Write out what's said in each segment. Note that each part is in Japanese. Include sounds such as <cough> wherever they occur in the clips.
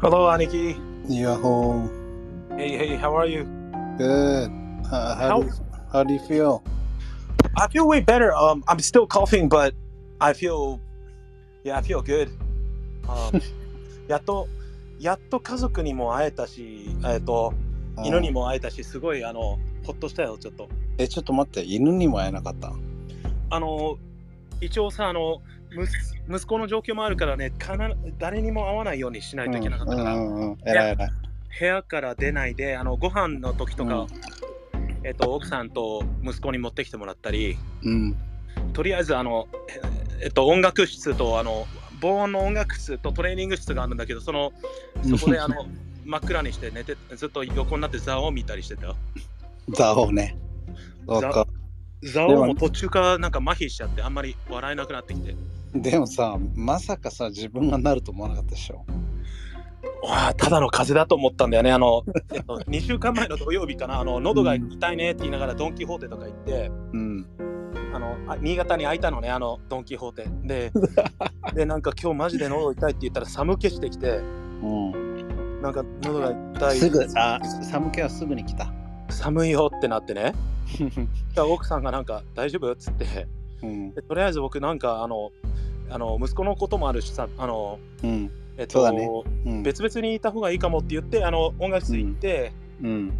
Hello, Aniki. Yo, Hey, hey, how are you? good. Uh, how, How- do you, how do you feel? I feel way better. Um, I'm still coughing, but I feel, yeah, I feel good. Um, やっと、やっと家族にも会えたし、えっと、犬にも会えたし、すごい、あの、ほっとしたよ、ちょっと。え、ちょっと待って、犬にも会えなかった。あの、一応さ、あの、息息子の状況もあるからね、必ず誰にも会わないようにしないといけなかったから、うんうんうん。えらいえらい。部屋から出ないで、あの、ご飯の時とか、うんえっと、奥さんと息子に持ってきてもらったり、うん。とりあえずあの、ええっと、音楽室とあの防音の音楽室とトレーニング室があるんだけどそのそこであの <laughs> 真っ暗にして寝てずっと横になってザオを見たりしてたよザオね。そうか。ザオも途中からなんか麻痺しちゃってあんまり笑えなくなってきてでもさ、まさかさ、自分がなると思わなかったでしょ？わあただの風邪だと思ったんだよねあの、えっと、2週間前の土曜日かなあの喉が痛いねって言いながらドン・キホーテとか行ってうん。あのあ新潟に空いたのねあのドン・キホーテで <laughs> でなんか今日マジで喉痛いって言ったら寒気してきてうん。なんか喉が痛いすぐ、あ、寒気はすぐに来た。寒いよってなってね <laughs> じゃあ奥さんがなんか大丈夫？っつってうん。でとりあえず僕なんかあのあの息子のこともあるしさあのうん。えっと、ねうん。別々にいた方がいいかもって言ってあの音楽室行って、うん。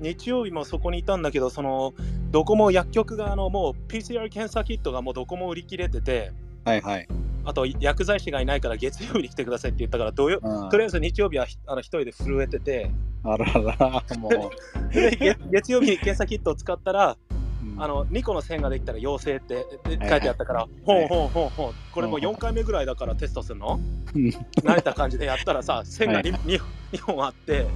日曜日もそこにいたんだけどそのどこも薬局があのもう PCR 検査キットがもうどこも売り切れててはいはい。あと薬剤師がいないから月曜日に来てくださいって言ったから土曜うんとりあえず日曜日はひあの一人で震えててあらら、もう。<laughs> で月月曜日に検査キットを使ったらうんあの2個の線ができたら陽性って書いてあったから、ほんほんほんほん、これもう4回目ぐらいだからテストするの？うん。慣れた感じでやったらさ、線が 2, 2, 本あって、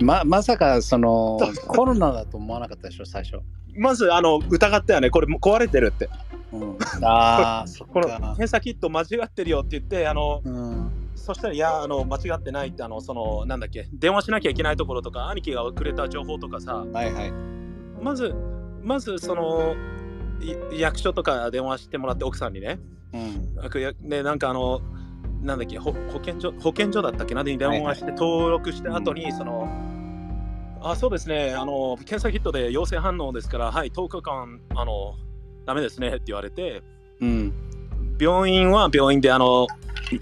ままさかその <laughs> コロナだと思わなかったでしょ最初。まずあの疑ったよね、これ壊れてるって。うん、ああ <laughs> このか。検査キット間違ってるよって言って、あのうん。そしたら、いや、あの間違ってないって、あのそのなんだっけ、電話しなきゃいけないところとか、兄貴がくれた情報とかさ、はいはい。まず、まずそのい役所とか電話してもらって、奥さんにね。うん。でなんかあのなんだっけほ保健所保健所だったっけな？で電話して登録した後に、そのあそうですね。あの検査キットで陽性反応ですからはい10日間あのダメですねって言われて。うん。病院は病院であの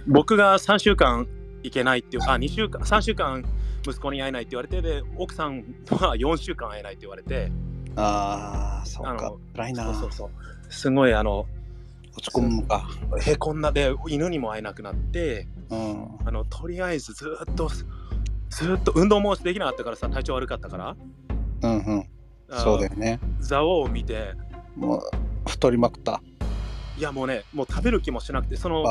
僕が3週間行けないっていうあ2週間3週間息子に会えないって言われてで奥さんは4週間会えないって言われてああそっか。辛いな。そうそうそうすごいあの落ち込むのか。へこんだで犬にも会えなくなってうんあのとりあえずずっとずっと運動もできなかったからさ体調悪かったからうんうん。あそうだよね。ザオを見てもう太りまくった。いやもうねもう食べる気もしなくてその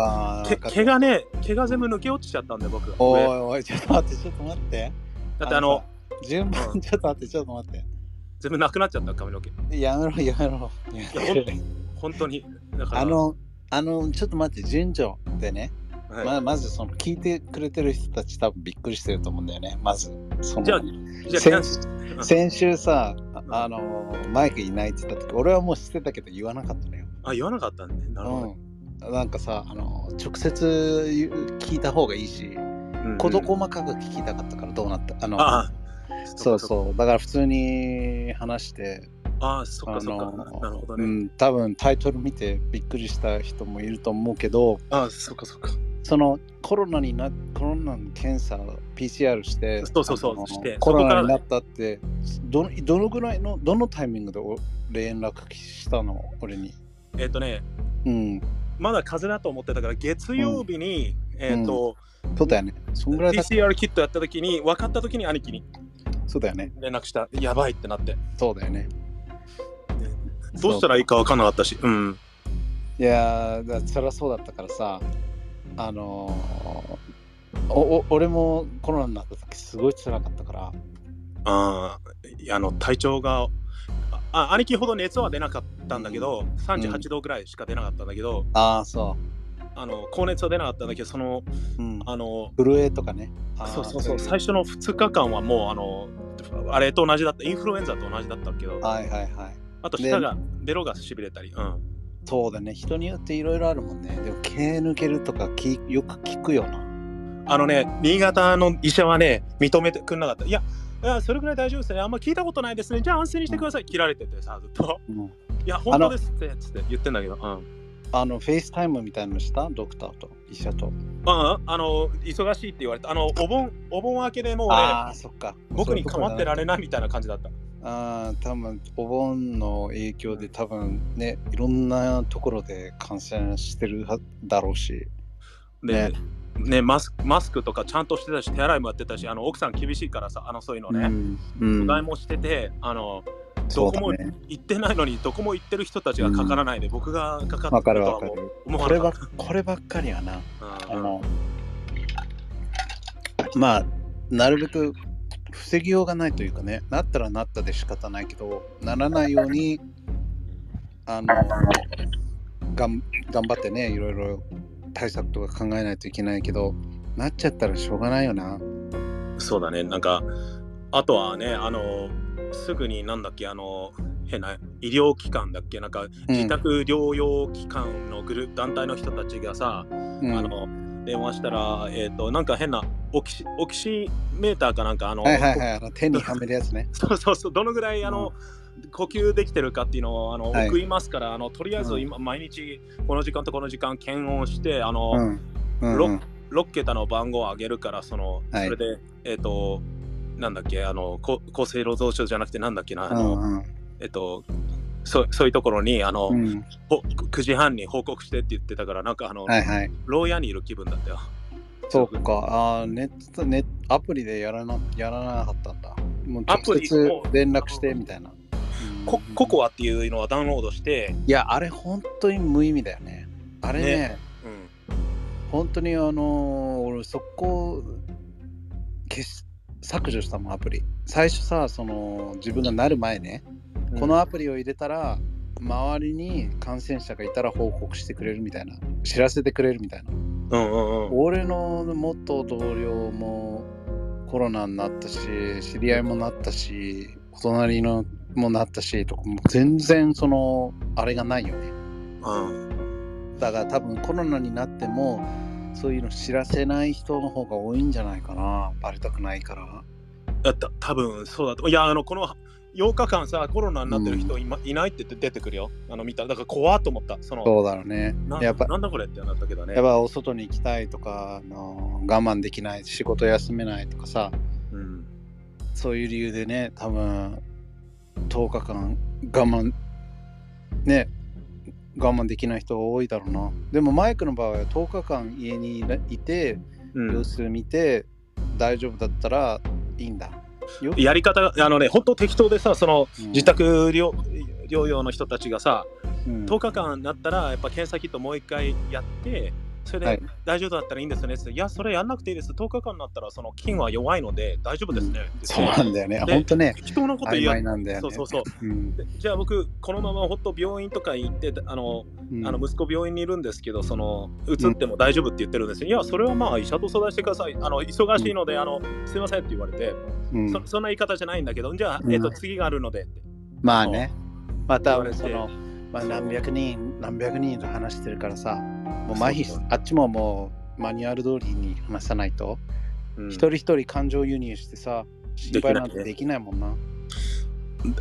け毛がね毛が全部抜け落ちちゃったんで僕上おいおいちょっと待ってちょっと待って。だってあのさ順う番ちょっと待ってちょっと待って。全部なくなっちゃった髪の毛。やめろやめろ。本当に。だから。あのあのちょっと待って順序でね。はい。ままずその聞いてくれてる人たち多分びっくりしてると思うんだよね。まずそのじゃあじゃあ先週さああのマイクいないって言った時俺はもう知ってたけど言わなかったのよ。あ言わなかったんね。なるほど、うん、なんかさあの直接聞いた方がいいしうん。事細かく聞きたかったからどうなった？あのああそううそう。だから普通に話して。ああそっかそっか。なるほどね、うん、多分タイトル見てびっくりした人もいると思うけどああそっかそっか。そのコロナになコロナの検査 PCR してそうそうそうしてコロナになったってどのどのぐらいのどのタイミングでお連絡したの？俺に。えっ、とねうん。まだ風邪だと思ってたから月曜日に、えっ、と、そうだよね。そんぐらいだ PCR キットやった時に分かった時に兄貴にそうだよね。連絡した。やばいってなって。そうだよね。どうしたらいいか分かんなかったし。うん。いやーだそりゃそうだったからさあのーおお俺もコロナになった時すごい辛かったから。あーいやあの体調があ兄貴ほど熱は出なかったんだけど、38度ぐらいしか出なかったんだけど、ああそあの高熱は出なかったんだけどそのう、うん、あの震えとかねそうそうそうい最初の2日間はもうあのあれと同じだったインフルエンザと同じだったけどはいはいはいあと舌がベロがしびれたりうんそうだね人によっていろいろあるもんねでも毛抜けるとかきよく聞くよなあのね、新潟の医者はね、認めてくれなかった。いや、いやそれぐらい大丈夫ですね。あんま聞いたことないですね。じゃあ安静にしてください。切られててさ、ずっと。うんいや、本当ですって、つって言ってんだけど。うん。あの、 FaceTime みたいなのした？ドクターと、医者と？ああの、忙しいって言われた。あの、お盆、お盆明けでもう俺、ああ、そっか。僕に構ってられれないみたいな感じだった。ああ、多分お盆の影響で多分ね、いろんなところで感染してるはだろうし。で、ねねマスク、マスクとかちゃんとしてたし、手洗いもやってたし、あの奥さん厳しいからさ、あのそういうのね、うん。うんうがいもしてて、あの、どこも。行ってないのに、どこも行ってる人たちがかからないで、僕がかかってるとは。思わこればなかっこればっかりはな。た。うんあの、まあ、なるべく防ぎようがないというかね、なったらなったで仕方ないけど、ならないように、あの、がん頑張ってね、いろいろ対策とか考えないといけないけど、なっちゃったらしょうがないよな。そうだね、なんか、あとはね、あの、すぐになんだっけ、あの、変な医療機関だっけ、なんか、自宅療養機関のグループ、団体の人たちがさ、うん。あの、電話したら、えっ、と、なんか変なオキシ、オキシメーターかなんか、あの、はいはいはい、あの手にはめるやつね。<laughs> そうそうそう、どのぐらい、あの、呼吸できてるかっていうのをあの、はい。送りますから、あのとりあえず今、毎日この時間とこの時間検温して、あの、うん。うんロうん。6桁の番号を上げるから、その、はい。それで、えっ、と、なんだっけ、あの、こ厚生労働省じゃなくて、なんだっけな、あうの、んうんえっ、と、そうそういうところにあの、うんほ9時半に報告してって言ってたから、なんかあの、はいはい。牢屋にいる気分だったよ。そうか、あーネット、ネット、アプリでやらなやらなかったんだ。もうアプ直接連絡してみたいな。コココアっていうのはダウンロードして、いや、あれ本当に無意味だよね。あれね、ねうん、本当にあのー俺そこ消し削除したもんアプリ。最初さ、その自分がなる前ね、このアプリを入れたら、周りに感染者がいたら報告してくれるみたいな、知らせてくれるみたいな。うんうんうん。俺の元同僚もコロナになったし知り合いもなったしお隣のもなったしとかもう全然そのあれがないよねうんだから多分コロナになってもそういうの知らせない人の方が多いんじゃないかなバレたくないからだった多分そうだと。いや、あの、この8日間さ、コロナになってる人い,、いないって出てくるよ。あの、見た。だから怖っと思った。その、そうだろうねなやっぱなんだこれってなったけどね。やっぱお外に行きたいとかあの我慢できない仕事休めないとかさうん、そういう理由でね、多分10日間我慢、ね、我慢できない人多いだろうな。でもマイクの場合は10日間家にいて、うん様子見て、大丈夫だったらいいんだ。よやり方が、あのね、本当適当でさ、その、うん自宅療療養の人たちがさ、うん10日間だったら、やっぱ検査キットもう一回やって、それはいで大丈夫だったらいいんですよねいや、それやんなくていいです。10日間になったら、その菌は弱いので大丈夫ですね。ってそうなんだよね。で本当ね、適当なこと曖言昧なんだよね。そうそうそう。うんでじゃあ僕、このままほっと病院とか行って、あの、うんあの息子病院にいるんですけど、その、移っても大丈夫って言ってるんですよ。いや、それはまあ医者と相談してください。あの、忙しいので、あの、すいませんって言われて、うんそそんな言い方じゃないんだけど、じゃあ、うんえっと、次があるのでって。まあね、またその、まあ、何百人、何百人と話してるからさ、もう麻痺そう。そうあっちももうマニュアル通りに話さないと。うん。一人一人感情輸入してさ、心配なんてできないもんな。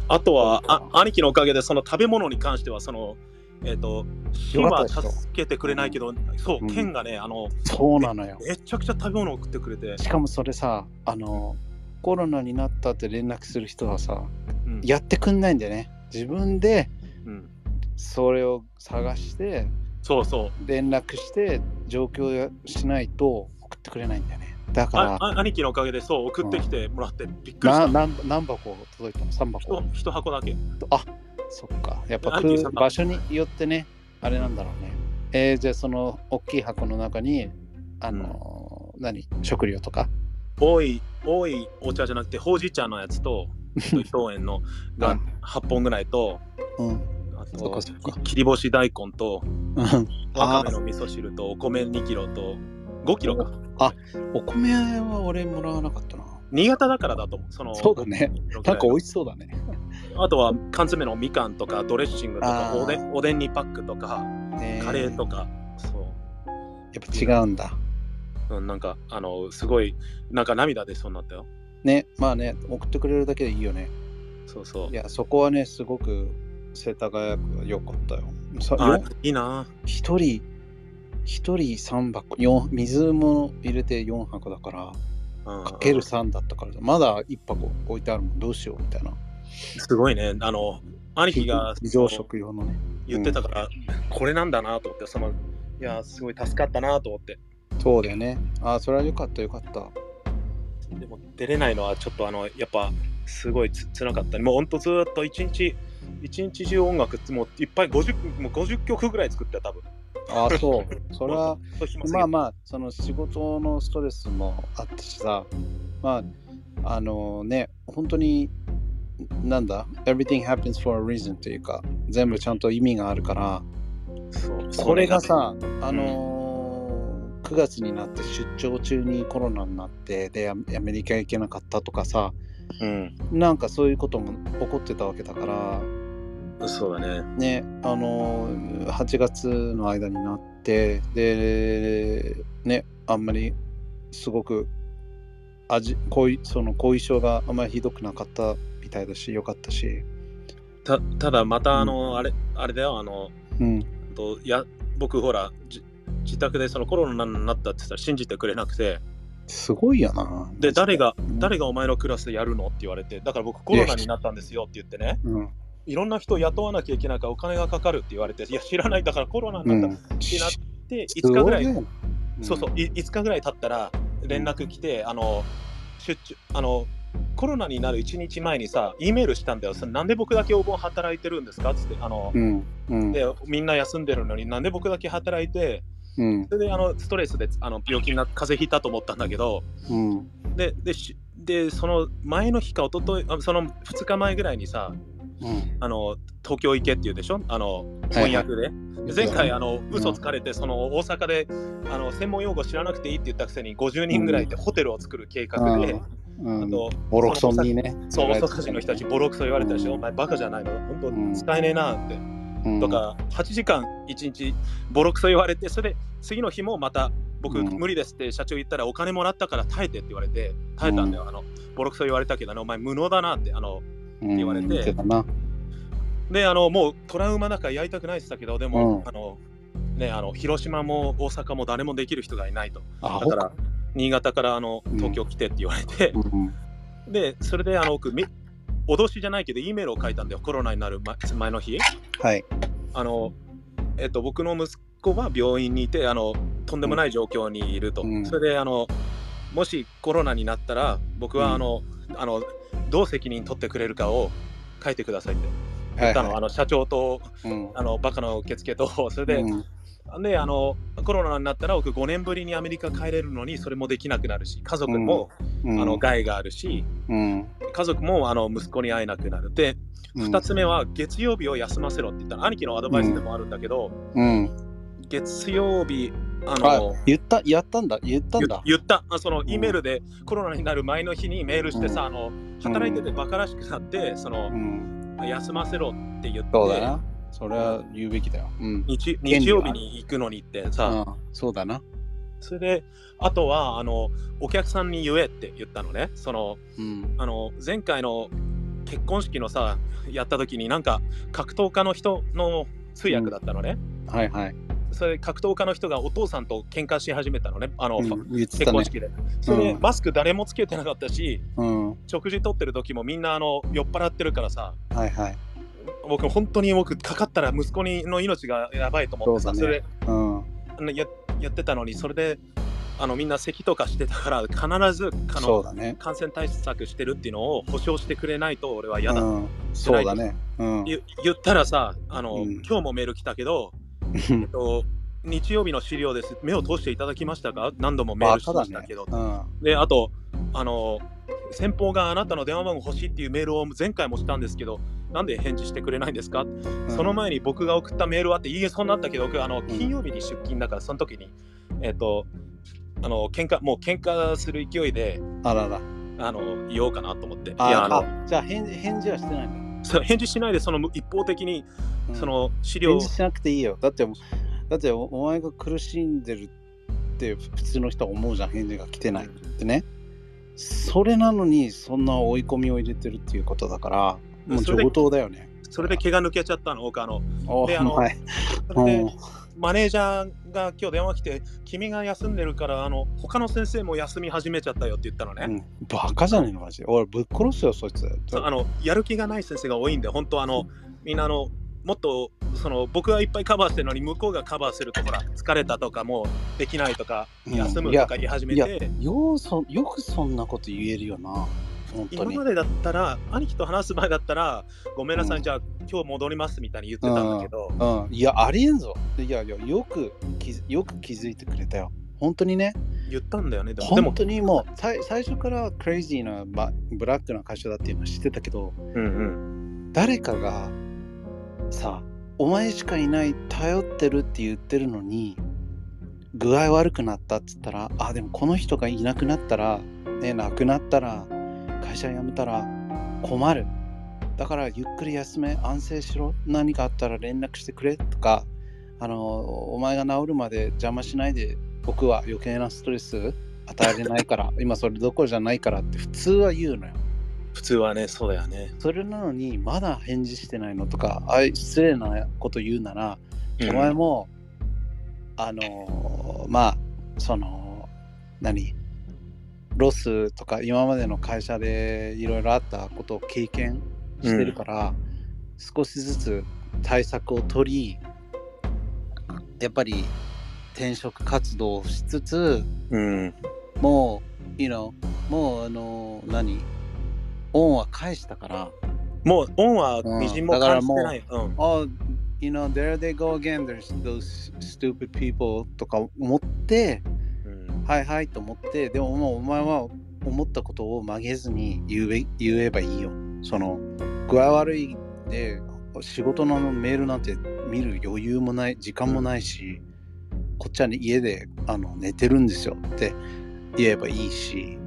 あとはあ、兄貴のおかげで、その食べ物に関しては、その、えっ、と、火は助けてくれないけど、そうう、ん。剣がね、あの、そうなのよ。めちゃくちゃ食べ物を送ってくれて、しかもそれさ、あの、コロナになったって連絡する人はさ、うん。やってくんないんだよね。自分でうんそれを探して、そうそう。連絡して、状況しないと送ってくれないんだよね。だからあ、あ兄貴のおかげで、そう、送ってきてもらって、びっくりした。な何何箱届いたの ?3 箱一一箱だけ。あそっか。やっぱ場所によってね、あれなんだろうね。えー、じゃあその大きい箱の中に、あのー何？食料とか？多い、多いお茶じゃなくて、ほうじ茶のやつと、<laughs> 氷園のがうん8本ぐらいと、うん。あそかそっかき切り干し大根と、うんわかめの味噌汁と、お米2キロと、5キロか。お米は俺もらわなかったな。新潟だからだと思う。そのそうだね。5キロぐらいなんか美味しそうだね。あとは缶詰のみかんとかドレッシングとかおでんおでんにパックとかねカレーとか、そうやっぱ違うんだ。うん、なんか、あの、すごい、なんか涙出そうになったよ。ね、まあね、送ってくれるだけでいいよね。そうそうい。や、そこはね、すごく世田谷区は良かったよ。さあよ、いいな。一人、一人3箱、四水も入れて4箱だから、うんかける3だったから、まだ1箱置いてあるもん、どうしようみたいな。すごいね。あの、兄貴が非常食用のね。言ってたから、これなんだなと思って、その、いや、すごい助かったなと思って。そうだよね。ああ、それは良かった、良かった。でも出れないのはちょっとあのやっぱすごいつつらかったもうほんとずーっと一日一日中音楽もういっぱい50もう50曲ぐらい作ってた多分。ああ、そう。<laughs> それは、まあまあ、その仕事のストレスもあったしさ、まあ、あのね、本当に、なんだ、everything happens for a reason というか、全部ちゃんと意味があるから、そうそれがさ、あのー9月になって出張中にコロナになって、で、アアメリカ行けなかったとかさ、うん。なんかそういうことも起こってたわけだから、そうだね。ね、あのー8月の間になって、で、ね、あんまりすごく味後遺その後遺症があんまりひどくなかったみたいだし、よかったし、たただまたあの、あれあれだよ。あのうん、とや僕ほらじ自宅でそのコロナになったって言ったら信じてくれなくてすごいよな。で誰がうん。誰がお前のクラスでやるのって言われてだから僕コロナになったんですよって言ってね。うん、いろんな人雇わなきゃいけないからお金がかかるって言われていや知らない。だからコロナになったってなって5日ぐらい、そうそう、い5日ぐらい経ったら連絡来て、あの出張あのコロナになる1日前にさ、E メールしたんだよ。そなんで僕だけお盆働いてるんですかっつって、あの、うん、うん、でみんな休んでるのになんで僕だけ働いて、うん、それであのストレスであの病気になって風邪ひいたと思ったんだけど、うん、で、でしでその前の日か一昨日あその2日前ぐらいにさ、うん。あの東京行けって言うでしょ？あのはいはい。翻訳で。で前回あの嘘つかれてその大阪であの専門用語知らなくていいって言ったくせに50人ぐらいでホテルを作る計画で、うん、あとボロクソンにね。そう大阪人の人たちボロクソ言われたでしょ、お前バカじゃないの本当使えねえなって、うん。と、か8時間1日ボロクソ言われてそれで次の日もまた僕うん。無理ですって社長言ったらお金もらったから耐えてって言われて耐えたんだよ、あのボロクソ言われたけどお前無能だなってあのうん。言われて。であのもうトラウマだからやりたくないって言ったけどでも、うん。あのねあの広島も大阪も誰もできる人がいないと。あだから新潟からあのうん。東京来てって言われて、うん。でそれであの僕み脅しじゃないけど E メールを書いたんだよ。コロナになる前前の日。はい。あの、えっと、僕の息子は病院にいてあのとんでもない状況にいると、うん。それであのもしコロナになったら僕はあの、あのどう責任取ってくれるかを書いてくださいって言ったの,、あの社長とうん。あのバカの受付とそれで、うんであのコロナになったら僕5年ぶりにアメリカ帰れるのにそれもできなくなるし家族も、うん。あの害があるしうん。家族もあの息子に会えなくなる。でうん。2つ目は月曜日を休ませろって言ったら兄貴のアドバイスでもあるんだけど、うん。月曜日ああの言ったやったんだ？言ったん言だ言った。あそのん E メールでコロナになる前の日にメールしてさ、うん。あの働いててバカらしくなってそのうん。休ませろって言ってそれは言うべきだよ。うん。日日曜日に行くのにってさ、うん。そうだな。それであとはあのお客さんに言えって言ったのね。そのうん。あの前回の結婚式のさやった時になんか格闘家の人の通訳だったのね、はいはい。それで格闘家の人がお父さんと喧嘩し始めたのね。あの、うん。ね。結婚式で。それマスク誰もつけてなかったしうん。食事取ってる時もみんなあの酔っ払ってるからさ。はいはい僕本当に僕かかったら息子にの命がやばいと思ってさそ,、ね。れうんややってたのにそれであのみんな咳とかしてたから必ずあのね。感染対策してるっていうのを保証してくれないと俺は嫌だ、うん。そうだね。うん。言言ったらさあの、うん。今日もメール来たけど、<laughs> えっと、日曜日の資料です。目を通していただきましたか？何度もメールしましたけど、うん。であとあの先方があなたの電話番号欲しいっていうメールを前回もしたんですけどなんで返事してくれないんですか、その前に僕が送ったメールはっていいえそうなったけど僕あの金曜日に出勤だからその時にえっ、とあの喧嘩もう喧嘩する勢いであらら。あの言おうかなと思って。いあやあのあじゃあ返返事はしてないんだそう返事しないでその一方的にうん。その資料。返事しなくていいよ。だってだっておお前が苦しんでるって普通の人は思うじゃん。返事が来てないってね。それなのにそんな追い込みを入れてるっていうことだからもうそれで上等だよね。それで毛が抜けちゃったの、僕あの、おであのはいマネージャーが今日電話来て、君が休んでるから、あの、他の先生も休み始めちゃったよって言ったのね。うん。バカじゃねえのマジで。俺ぶっ殺すよそいつ。あのやる気がない先生が多いんで、本当あの、みんなあの、もっとその僕がいっぱいカバーしてるのに向こうがカバーするとほら疲れたとかもうできないとかうん。休むとか言い始めいやて、ようそよくそんなこと言えるよな今までだったら兄貴と話す前だったらごめんなさい、うん。じゃあ今日戻りますみたいに言ってたんだけど、うん、いや、ありえんぞ。いやいや、よくよく気づいてくれたよ。本当にね、言ったんだよねでも。本当にもう最最初からクレイジーなバブラックな会社だっていうのは知ってたけど、うんうん。誰かがさ、お前しかいない、頼ってるって言ってるのに、具合悪くなったっつったら、あ、でもこの人がいなくなったら、ね、亡くなったら、会社辞めたら困る。だからゆっくり休め、安静しろ。何かあったら連絡してくれとか、あの、お前が治るまで邪魔しないで、僕は余計なストレス与えれないから、<laughs> 今それどころじゃないからって普通は言うのよ。普通はねそうだよね、それなのにまだ返事してないのとか、あい失礼なこと言うなら、お前も、あのーまあ、その、何？ロスとか今までの会社でいろいろあったことを経験してるから、少しずつ対策を取り、やっぱり転職活動をしつつ、うんもう、you know、もう、あのー何？恩は返したから、もう恩はみじんもうん。だからもう感じてない、うん。oh, you know, there they go again, there's those stupid people とか思って、うんはいはいと思って、でももうお前は思ったことを曲げずに言え言えばいいよ。その、具合悪いで仕事のメールなんて見る余裕もない、時間もないし、こっちは、ね、家であの寝てるんですよって言えばいいし。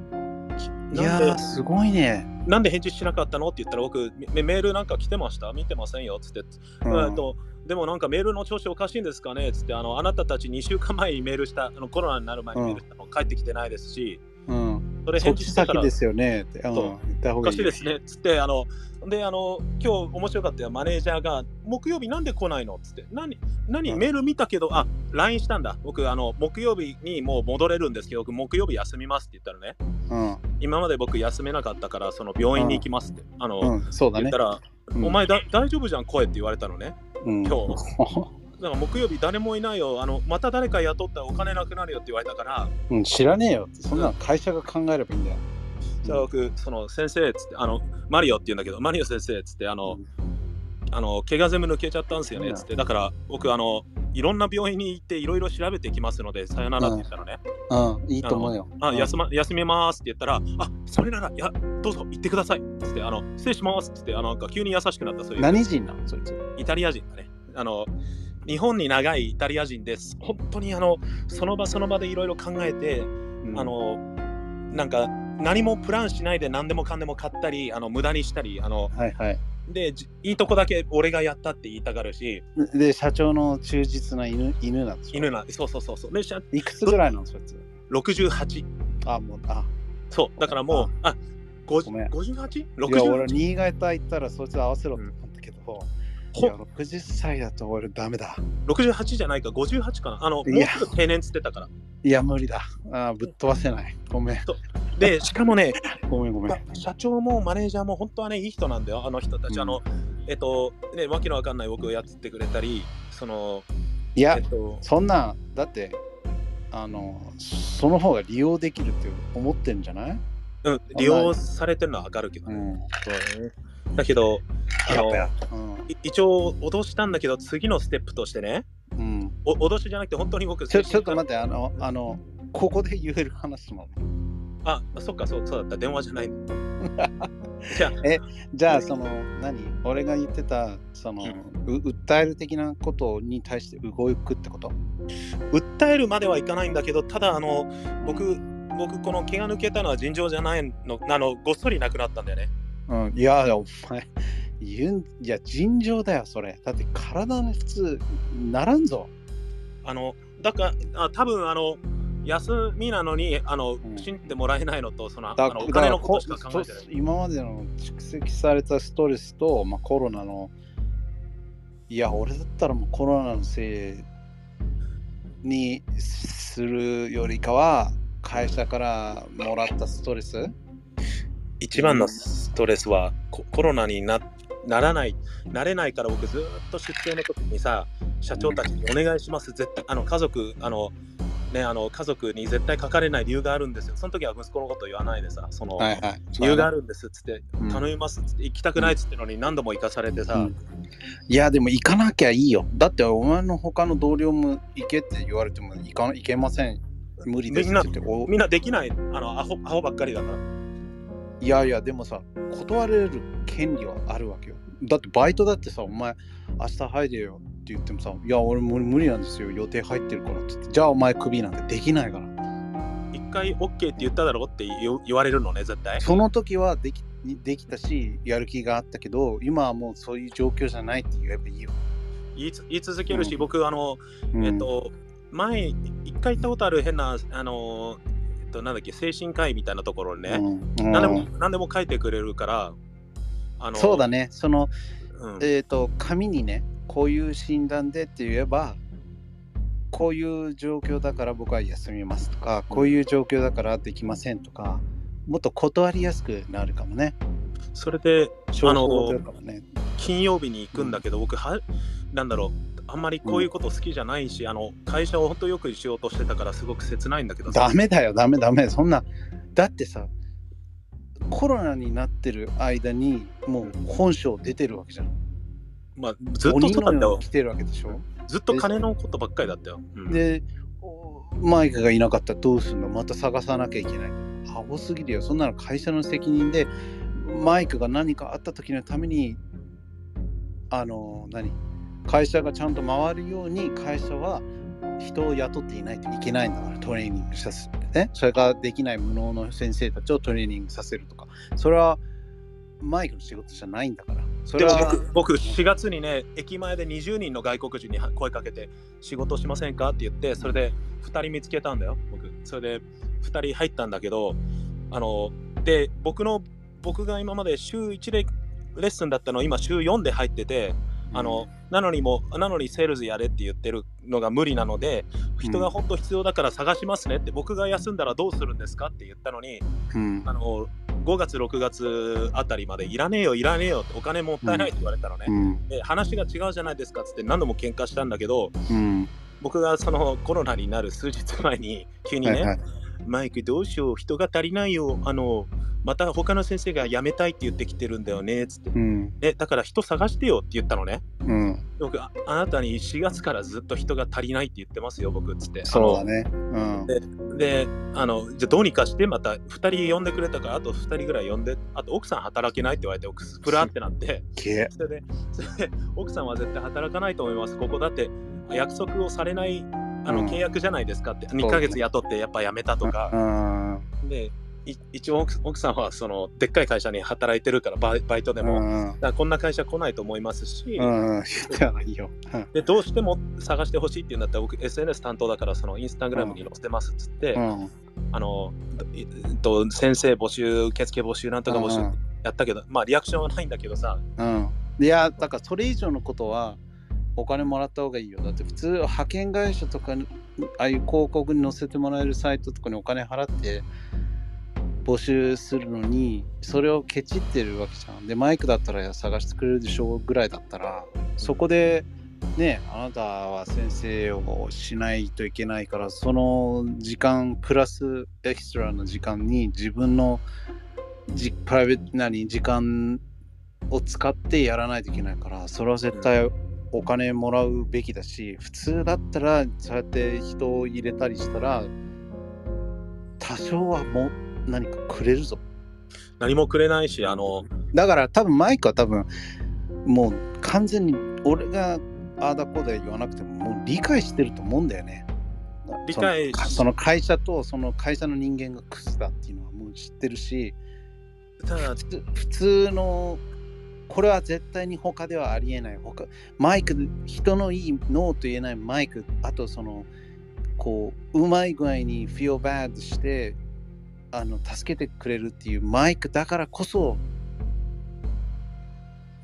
いやすごいね。なんで返事しなかったの？って言ったら僕メメールなんか来てました？見てませんよ？っつって、うんとでもなんかメールの調子おかしいんですかね？っつってあのあなたたち2週間前にメールしたあのコロナになる前にメールしたの帰ってきてないですし、うん、それ返事してから。先ですよね。って、う。ん、言った方おがいいよ。かしいですね。っつってあのであの今日面白かったよ。マネージャーが木曜日なんで来ないの？っつって。何何？うん。メール見たけどあ LINE したんだ。僕あの木曜日にもう戻れるんですけど僕木曜日休みますって言ったらね。うん、今まで僕休めなかったからその病院に行きますって、あの、うん、そうだね。言った。ら、うん。お前だ大丈夫じゃん声って言われたのねうん、今日。<laughs> だから木曜日誰もいないよ。あのまた誰か雇ったらお金なくなるよって言われたから、うん、知らねえよ。そんなの会社が考えればいいんだよ。じゃあ僕その先生っつってあのマリオって言うんだけどマリオ先生っつってあの、あの怪我全部抜けちゃったんですよねっつってだから僕あのいろんな病院に行っていろいろ調べてきますのでさよならって言ったのね、うん、いいと思うよ。あうん休ま休みますって言ったらあそれならいやどうぞ行ってくださいっつってあの失礼しますっつってあのなんか急に優しくなったそういう何人なのそいつ。イタリア人だね。あの日本に長いイタリア人です。本当にあのその場その場でいろいろ考えて、あのなんか何もプランしないで何でもかんでも買ったり、あの無駄にしたり、あのはいはい。でじいいとこだけ俺がやったって言いたがるし、で、社長の忠実な犬犬なんでしょ？犬な、そうそうそうそう。で、しゃいくつぐらいなのそいつ。68。あ、もう、あ、そう、だからもう、あ、ごめん 58?68? いや、俺、新潟行ったらそいつ合わせろって思ったけど、いほや、60歳だと俺ダメだ。68じゃないか、58かな。あの、もういやちょっと定年つってたから。いや、無理だ。あぶっ飛ばせない。ごめん。で、<laughs> しかもね、ごめんごめんま。社長もマネージャーも本当はね、いい人なんだよ、あの人たち。うんあの、えっと、ね、わけのわかんない僕をやってくれたり、その、いやえっ、と、そんな、だって、あの、その方が利用できるって思ってんじゃない？うん、利用されてるのはわかるけどね。ん。そうねだけど、あの一応脅したんだけど、次のステップとしてね、うん。お脅しじゃなくて、本当に僕、ちょちょっとっ待って、あの、あの、ここで言える話なの。あ、そっか、そうそうだった、電話じゃない。<laughs> じゃあ、じゃあ、その、何？俺が言ってた、その、う訴える的なことに対して動くってこと？訴えるまではいかないんだけど、ただ、あの、僕、僕、この気が抜けたのは尋常じゃないの、あの、ごっそりなくなったんだよね。うん、いや、お前、言うん、いや、尋常だよ、それ。だって体の普通、ならんぞ。あの、だから、あ多分あの、休みなのにあの、ん信じてもらえないのとそのだあのお金のことしか考えてないこ今までの蓄積されたストレスと、まあ、コロナのいや俺だったらもうコロナのせいにするよりかは会社からもらったストレス一番のストレスはココロナになならないなれないから僕ずっと出張の時にさ社長たちにお願いします絶対。あの家族あのねあの家族に絶対書かれない理由があるんですよ。その時は息子のこと言わないでさその、はいはい。理由があるんですっつってうん。頼みますっつって行きたくないっつってのに何度も行かされてさ、うん。いやでも行かなきゃいいよ。だってお前の他の同僚も行けって言われても行か行けません。無理ですってみんなできない。あのアホアホばっかりだからいやいや、でもさ、断れる権利はあるわけよ。だってバイトだってさ、お前、明日入れよって言ってもさ、いや、俺無無理なんですよ、予定入ってるからって言って、じゃあお前クビなんてできないから。一回 OK って言っただろって言われるのね絶対その時はできできたし、やる気があったけど、今はもうそういう状況じゃないって言えばいいよ。言いつ言い続けるし、うん僕あのうんえっと、前、一回行ったことある変な、あの、と、なんだっけ、精神科医みたいなところにね、うん。何でも、何でも書いてくれるから、あの、そうだね、その、うん。えっ、と、紙にね、こういう診断でって言えば、こういう状況だから僕は休みますとか、こういう状況だからできませんとか、もっと断りやすくなるかもね。それで、証拠あの。金曜日に行くんだけど、僕は、なんだろう、あんまりこういうこと好きじゃないし、あの、会社を本当よくしようとしてたから、すごく切ないんだけどさダメだよ、ダメダメ。そんな、だってさ、コロナになってる間に、もう本性出てるわけじゃん。まあ、ずっとそうだったよ。来てるわけでしょ？ずっと金のことばっかりだったよ。うんで、おマイクがいなかったらどうすんの？また探さなきゃいけない。アホすぎるよ。そんなの会社の責任で、マイクが何かあった時のために、あの、何？会社がちゃんと回るように会社は人を雇っていないといけないんだからトレーニングさせてね。それができない無能の先生たちをトレーニングさせるとか。それはマイクの仕事じゃないんだから。それはでも僕僕4月にね駅前で20人の外国人に声かけて仕事しませんか？って言ってそれで2人見つけたんだよ僕それで2人入ったんだけどあので僕の僕が今まで週1でレッスンだったの今週4で入っててあの、なのにもなのにセールスやれって言ってるのが無理なので人が本当必要だから探しますねって僕が休んだらどうするんですかって言ったのにうん。あの5月6月あたりまでいらねえよいらねえよってお金もったいないって言われたのね、うん。で話が違うじゃないですかっつって何度も喧嘩したんだけどうん。僕がそのコロナになる数日前に急にね、はいはい。マイクどうしよう人が足りないよあのまた他の先生が辞めたいって言ってきてるんだよねっつって、うん。えだから人探してよって言ったのね。うん。僕ああなたに4月からずっと人が足りないって言ってますよ僕っつって。そうだね。うん。でであのじゃあどうにかしてまた2人呼んでくれたからあと2人ぐらい呼んであと奥さん働けないって言われて奥ふらってなって。けそれでそれで奥さんは絶対働かないと思いますここだって。約束をされないあのうん。契約じゃないですかって、う。2ヶ月雇ってやっぱ辞めたとか、うん。でい一応奥奥さんはそのでっかい会社に働いてるからバイトでも、うん。らこんな会社来ないと思いますし、うん。でどうしても探してほしいって言うんだったら僕 SNS 担当だからそのインスタグラムに載せてますっつって、うん。あのいと先生募集受付募集なんとか募集うんやったけど、まあリアクションはないんだけどさうん。いや、だからそれ以上のことはお金もらった方がいいよ。だって普通派遣会社とかにああいう広告に載せてもらえるサイトとかにお金払って募集するのにそれをケチってるわけじゃん。で、マイクだったら探してくれるでしょうぐらいだったらそこでね、あなたは先生をしないといけないからその時間プラスエキストラの時間に自分のじプライベートなり時間を使ってやらないといけないからそれは絶対お金もらうべきだし普通だったらそうやって人を入れたりしたら多少はもう何かくれるぞ。何もくれないしあのだから多分マイクは多分もう完全に俺がああだこうだ言わなくてももう理解してると思うんだよね。理解そのその会社とその会社の人間がクズだっていうのはもう知ってるしただ普通普通のこれは絶対に他ではありえない。他マイク人のいいノーと言えないマイクあとそのこううまい具合に feel bad してあの助けてくれるっていうマイクだからこそ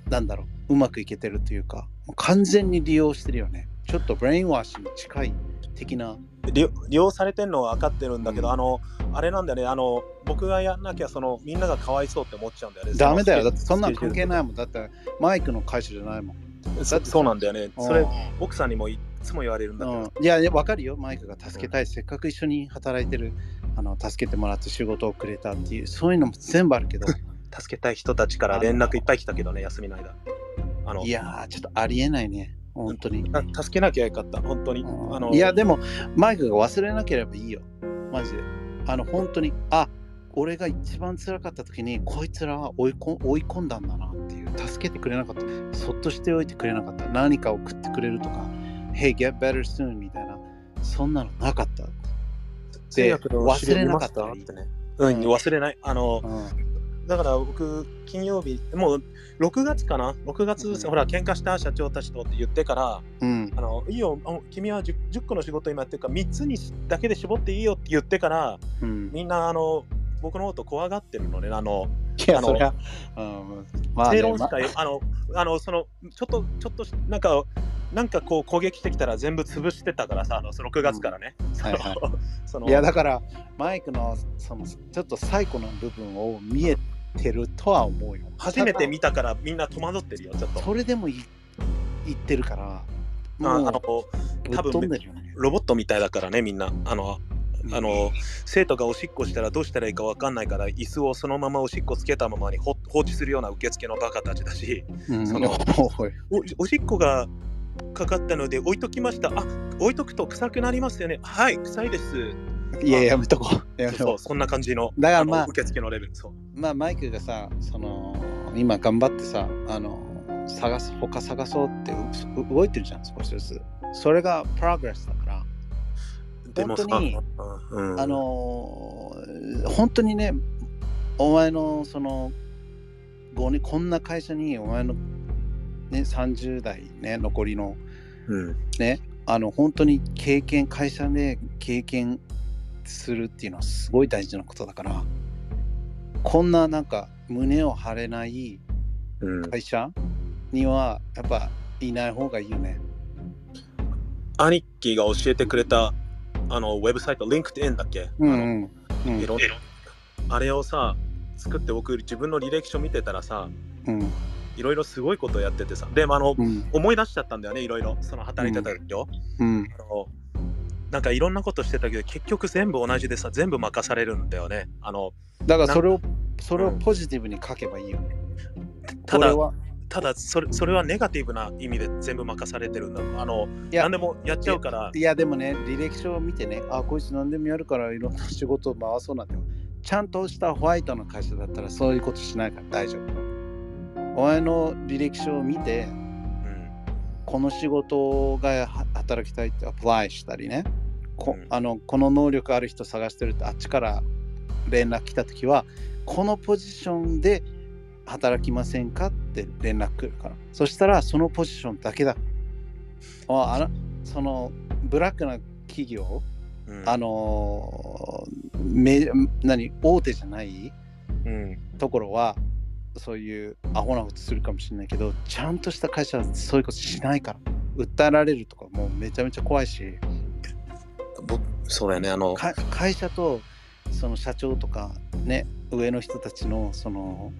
なんだろううまくいけてるというかもう完全に利用してるよね。ちょっと brainwash に近い的な。利用されてるのは分かってるんだけど、うん。あのあれなんだよね。あの僕がやんなきゃそのみんながかわいそうって思っちゃうんだよね。ダメだよ。だってそんな関係ないもん。だってマイクの会社じゃないもん。そそうなんだよね。それうん。奥さんにもいつも言われるんだけど、うん、いやいやわかるよ。マイクが助けたい、せっかく一緒に働いてるあの助けてもらって仕事をくれたっていうそういうのも全部あるけど <laughs> 助けたい人たちから連絡いっぱい来たけどね休みの間。あのいやーちょっとありえないね。本当に、な助けなきゃよかった。本当に。うん。あのいやでもマイクが忘れなければいいよ。マジで。あの本当にあ俺が一番辛かった時にこいつらは追いこ追い込んだんだなっていう。助けてくれなかった。そっとしておいてくれなかった。何か送ってくれるとか。Hey get better soon みたいな。そんなのなかった通訳の忘れなかったってね。うん忘れない。あのうんだから僕金曜日もう6月かな？6月、うん。ほら喧嘩した社長たちとって言ってからうん。あのいいよあ君は 10, 10個の仕事今やってるから3つにだけで絞っていいよって言ってからうん。みんなあの僕のこと怖がってるのね。あのいやあのそりゃ、うん、まあ、ね、正論しか、あ。のあのそのちょっとちょっとなんかなんかこう攻撃してきたら全部潰してたからさあのその6月からね、はい <laughs> やだからマイクのそのちょっと最古の部分を見えてるとは思うよ。初めて見たからみんな戸惑ってるよちょっと。それでもい言ってるから、ああの多分ね。ロボットみたいだからねみんな。あのあの生徒がおしっこしたらどうしたらいいか分かんないから椅子をそのままおしっこつけたままにほ放置するような受付のバカたちだし。うん、そのおしっこがかかったので置いときましたあ置いとくと臭くなりますよねはい臭いですいや、やめとこう。やめとこそうそんな感じのだからまあの受付のレベルそうう。まあ、マイクがさ、その、今頑張ってさ、あの、探す、他探そうってう動いてるじゃん、少しずつ。それがプログレスだから。でもさ本当にうんあのー本当にね、お前のその、ごにこんな会社にお前の、ね、30代ね、残りの。うん。ね、あの本当に経験、会社で経験するっていうのはすごい大事なことだから、こんななんか胸を張れないうん。会社にはやっぱいない方がいいよね。兄貴が教えてくれたあのウェブサイト LinkedIn だっけ、うんうん。あれをさ作って僕自分の履歴書見てたらさうんいろいろすごいことやっててさ。でもあの、うん。思い出しちゃったんだよねいろいろ。その働いてた時よ、うん。あのなんかいろんなことしてたけど結局全部同じでさ全部任されるんだよね。あのだからそれをそれをうん。ポジティブに書けばいいよ。ただこれは。ただそれそれはネガティブな意味で全部任されてるんだ。あの何でもやっちゃうから。いやでもね履歴書を見てねあこいつ何でもやるからいろんな仕事を回そうなんて。ちゃんとしたホワイトの会社だったらそういうことしないから大丈夫お前の履歴書を見てうん。この仕事がは働きたいってアプライしたりね。こ,、うん。あのこの能力ある人探してるってあっちから連絡来た時はこのポジションで働きませんかって連絡来るから。そしたらそのポジションだけだ。ああのそのブラックな企業うん。あのーめ何大手じゃないうん。ところはそういうアホなことするかもしれないけどちゃんとした会社はそういうことしないから。訴えられるとかもうめちゃめちゃ怖いし。ぼそうだよねあの。か会社とその社長とかね上の人たちのその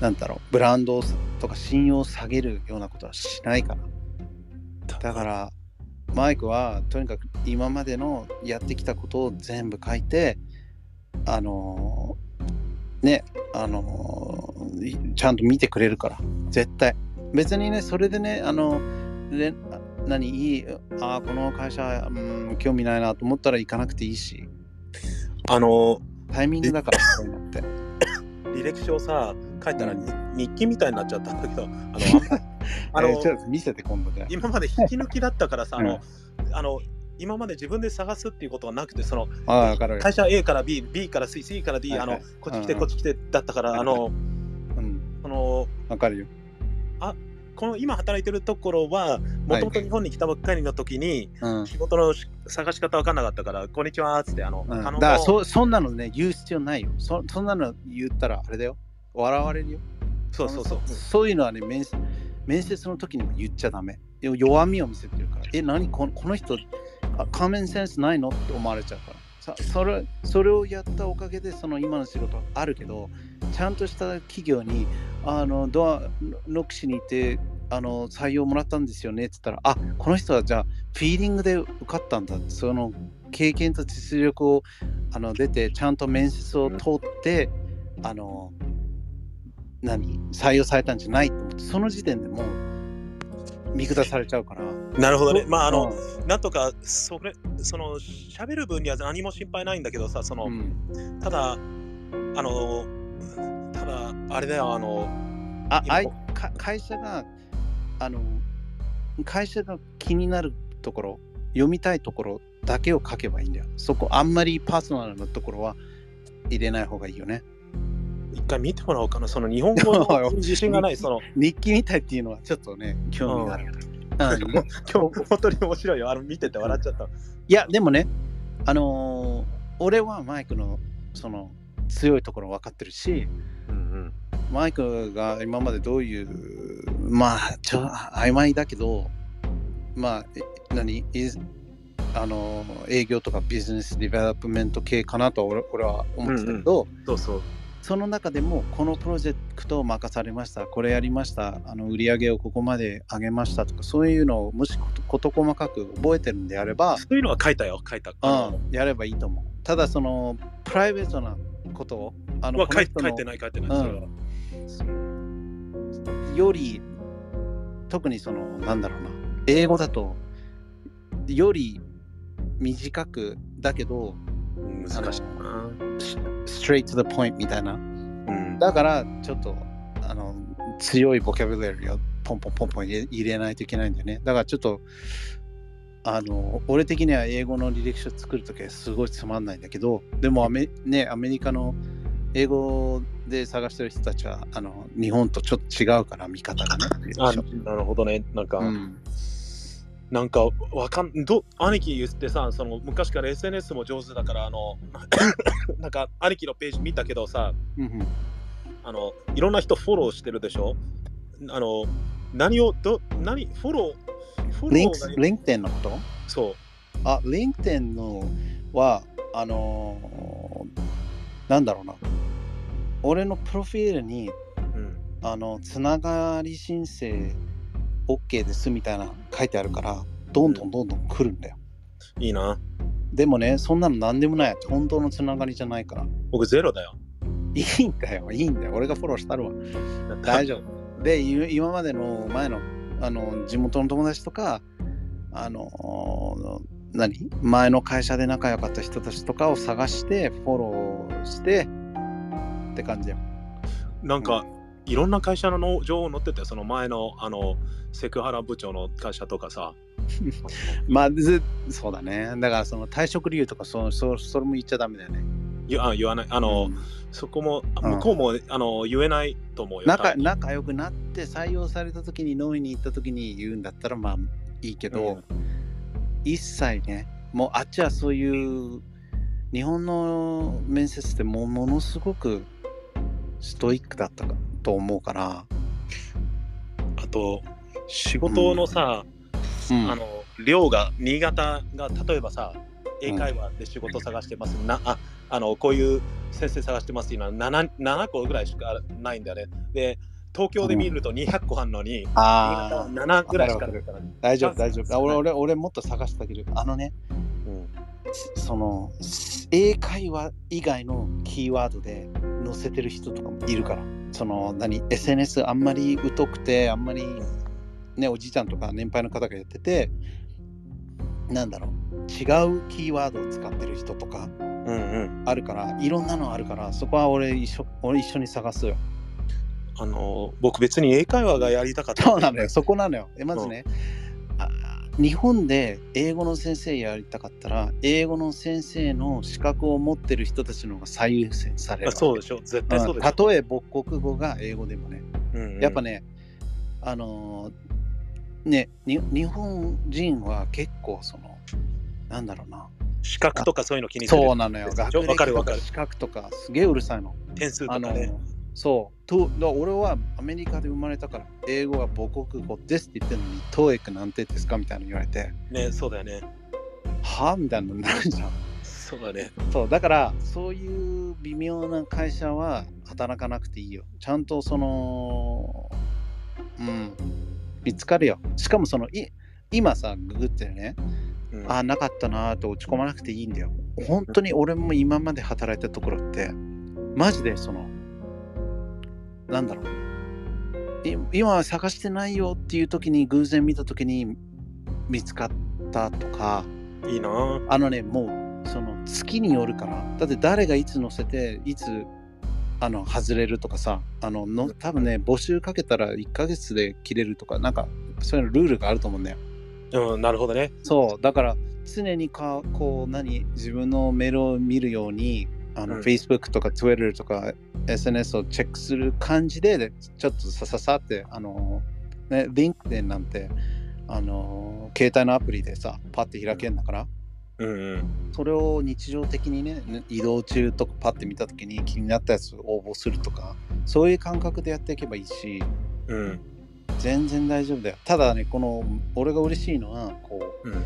なんだろうブランドとか信用を下げるようなことはしないから。だからマイクはとにかく今までのやってきたことを全部書いてあのーねあのーいちゃんと見てくれるから。絶対。別にねそれでねあのれあ何いいあーこの会社、うん、興味ないなと思ったら行かなくていいし。あのタイミングだからそういうのって。履歴書をさ書いたら日記みたいになっちゃったんだけどあの <laughs> あのえー見せて今度で今まで引き抜きだったからさ、あのあの今まで自分で探すっていうことはなくてその会社 A から B、B から C、C から D、はいはいあのこっち来てうんこっち来てだったから、はいあのうんその分かるよこの今働いてるところは、もともと日本に来たばっかりの時に、うん。仕事のし探し方分かんなかったから、こんにちはっつって、あの、うん、だからそそんなのね、言う必要ないよそ。そんなの言ったらあれだよ。笑われるよ。そうそうそう。そういうのはね面接、面接の時にも言っちゃダメ。よ弱みを見せてるから。え、何？このこの人、あカーメンセンスないのって思われちゃうから。さそれそれをやったおかげでその今の仕事あるけどちゃんとした企業にあのドアノックしに行ってあの採用もらったんですよねって言ったらあこの人はじゃあフィーリングで受かったんだその経験と実力をあの出てちゃんと面接を通って、あの何採用されたんじゃないと思ってその時点でもう見下されちゃうから。なるほどね。まあ、あの、うん。なんとか、それ、その、喋る分には何も心配ないんだけどさ、その、うん。ただ、あの、ただ、あれだよ、あの、今ああいか会社があの会社が気になるところ読みたいところだけを書けばいいんだよ。そこあんまりパーソナルなところは入れない方がいいよね一回見てもらおうかな、その日本語の <laughs> 自信がない、その、日記みたいっていうのはちょっとね興味がある、う <laughs> ん今日、本当に面白いよ。あの、見てて笑っちゃった。いやでもねあのー俺はマイクのその強いところ分かってるしうんマイクが今までどういうまあちょ曖昧だけどまあえ何？いあの営業とか business development 系かなと俺俺は思ってたけど、うん。そうそう。その中でもこのプロジェクトを任されましたこれやりましたあの売り上げをここまで上げましたとかそういうのをもしこと事細かく覚えてるんであれば、そういうのは書いたよ、書いた。うん、やればいいと思うただそのプライベートなことをあのは書いてない、書いてない。うんそれはより特にそのなんだろうな英語だとより短くだけど難しいな。straight to the point みたいなうんだからちょっとあの強いボキャブラリーをポンポンポンポン入れ入れないといけないんだよねだからちょっとあの俺的には英語の履歴書作るときはすごいつまんないんだけどでもアメ,、ね、アメリカの英語で探してる人たちはあの日本とちょっと違うから見方がね。あなるほどね。なんか、うんなんかわかんど兄貴言ってさその昔から SNS も上手だからあの <coughs> なんか兄貴のページ見たけどさうんあのいろんな人フォローしてるでしょ？あの何をど何フォローフォロリンクーが LinkedIn のこと？そう。あ、LinkedIn のは、あのーなんだろうな。俺のプロフィールに、うん。あの、つながり申請 OK ですみたいな書いてあるから、どんどんどんどん来るんだよ。いいなでもね、そんなの何でもない。本当のつながりじゃないから。僕ゼロだよいいんだよ、いいんだよ。俺がフォローしたるわ。大丈夫。で、い今までの前のあの地元の友達とか、あの何？前の会社で仲良かった人たちとかを探して、フォローしてって感じよ。なんかいろんな会社の情報載っててその前のあのセクハラ部長の会社とかさ。<laughs> まあ、ずそうだね。だから、その退職理由とかそ、そそれも言っちゃダメだよね。言あ言わない。あの、うん。そこも向こうも、あの言えないと思うよ仲仲良くなって採用された時に飲みに行った時に言うんだったらまあいいけど、うん。一切ねもうあっちはそういう日本の面接ってもうものすごくストイックだったかと思うから、あと仕事のさ、うん。あの量が新潟が例えばさ英会話で仕事探してます、なああのこういう先生探してますっていうのは 7, 7個ぐらいしかないんだよね。で東京で見ると200個あるのに、新潟あはあ7ぐらいしかないから、大丈夫大丈夫。あ俺はい俺俺もっと探してあげるあのねうんその英会話以外のキーワードで載せてる人とかもいるから。その何？SNS あんまり疎くてあんまりねおじいちゃんとか年配の方がやっててなんだろう？違うキーワードを使ってる人とかうんうん。あるからいろんなのあるからそこは俺一緒俺一緒に探すよ。あの僕別に英会話がやりたかったそうなのよ。そこなのよ。えまずね、あ日本で英語の先生やりたかったら英語の先生の資格を持ってる人たちの方が最優先されるそうでしょ。絶対そうでしょ、たとえ母国語が英語でもね、うんうん。やっぱねあのねに日本人は結構そのなんだろうな。資格とかそういうの気にする。そうなのよ。学歴わかるわかる。とか資格とかすげえうるさいの。点数とあのかね。そう。とだ俺はアメリカで生まれたから英語は母国語ですって言ってるのに TOEIC なんてですかみたいなの言われて。ね、そうだよね。はみたいなのになるじゃん。そうだね。そうだからそういう微妙な会社は働かなくていいよ。ちゃんとそのうん見つかるよ。しかもそのい今さググってねうん。あなかったなーと落ち込まなくていいんだよ。本当に俺も今まで働いたところってマジでそのなんだろう。い今は探してないよっていう時に偶然見た時に見つかったとか。いいな。ぁあのね、もう、その月によるから。だって誰がいつ載せて、いつ、あの、外れるとかさ、あの、の多分ね、募集かけたら1ヶ月で切れるとか、なんか、そういうのルールがあると思うんだよ。うん、なるほどね。そう、だから、常にか、こう、何、自分のメールを見るように、あの、うん Facebook とか Twitter とか SNS をチェックする感じで、ちょっとさささって、あの、ね、LinkedIn なんて、あの、携帯のアプリでさ、パッて開けるんだから、うんうん。それを日常的にねね移動中とかパッて見た時に気になったやつを応募するとかそういう感覚でやっていけばいいしうん。全然大丈夫だよただねこの俺が嬉しいのはこうん。う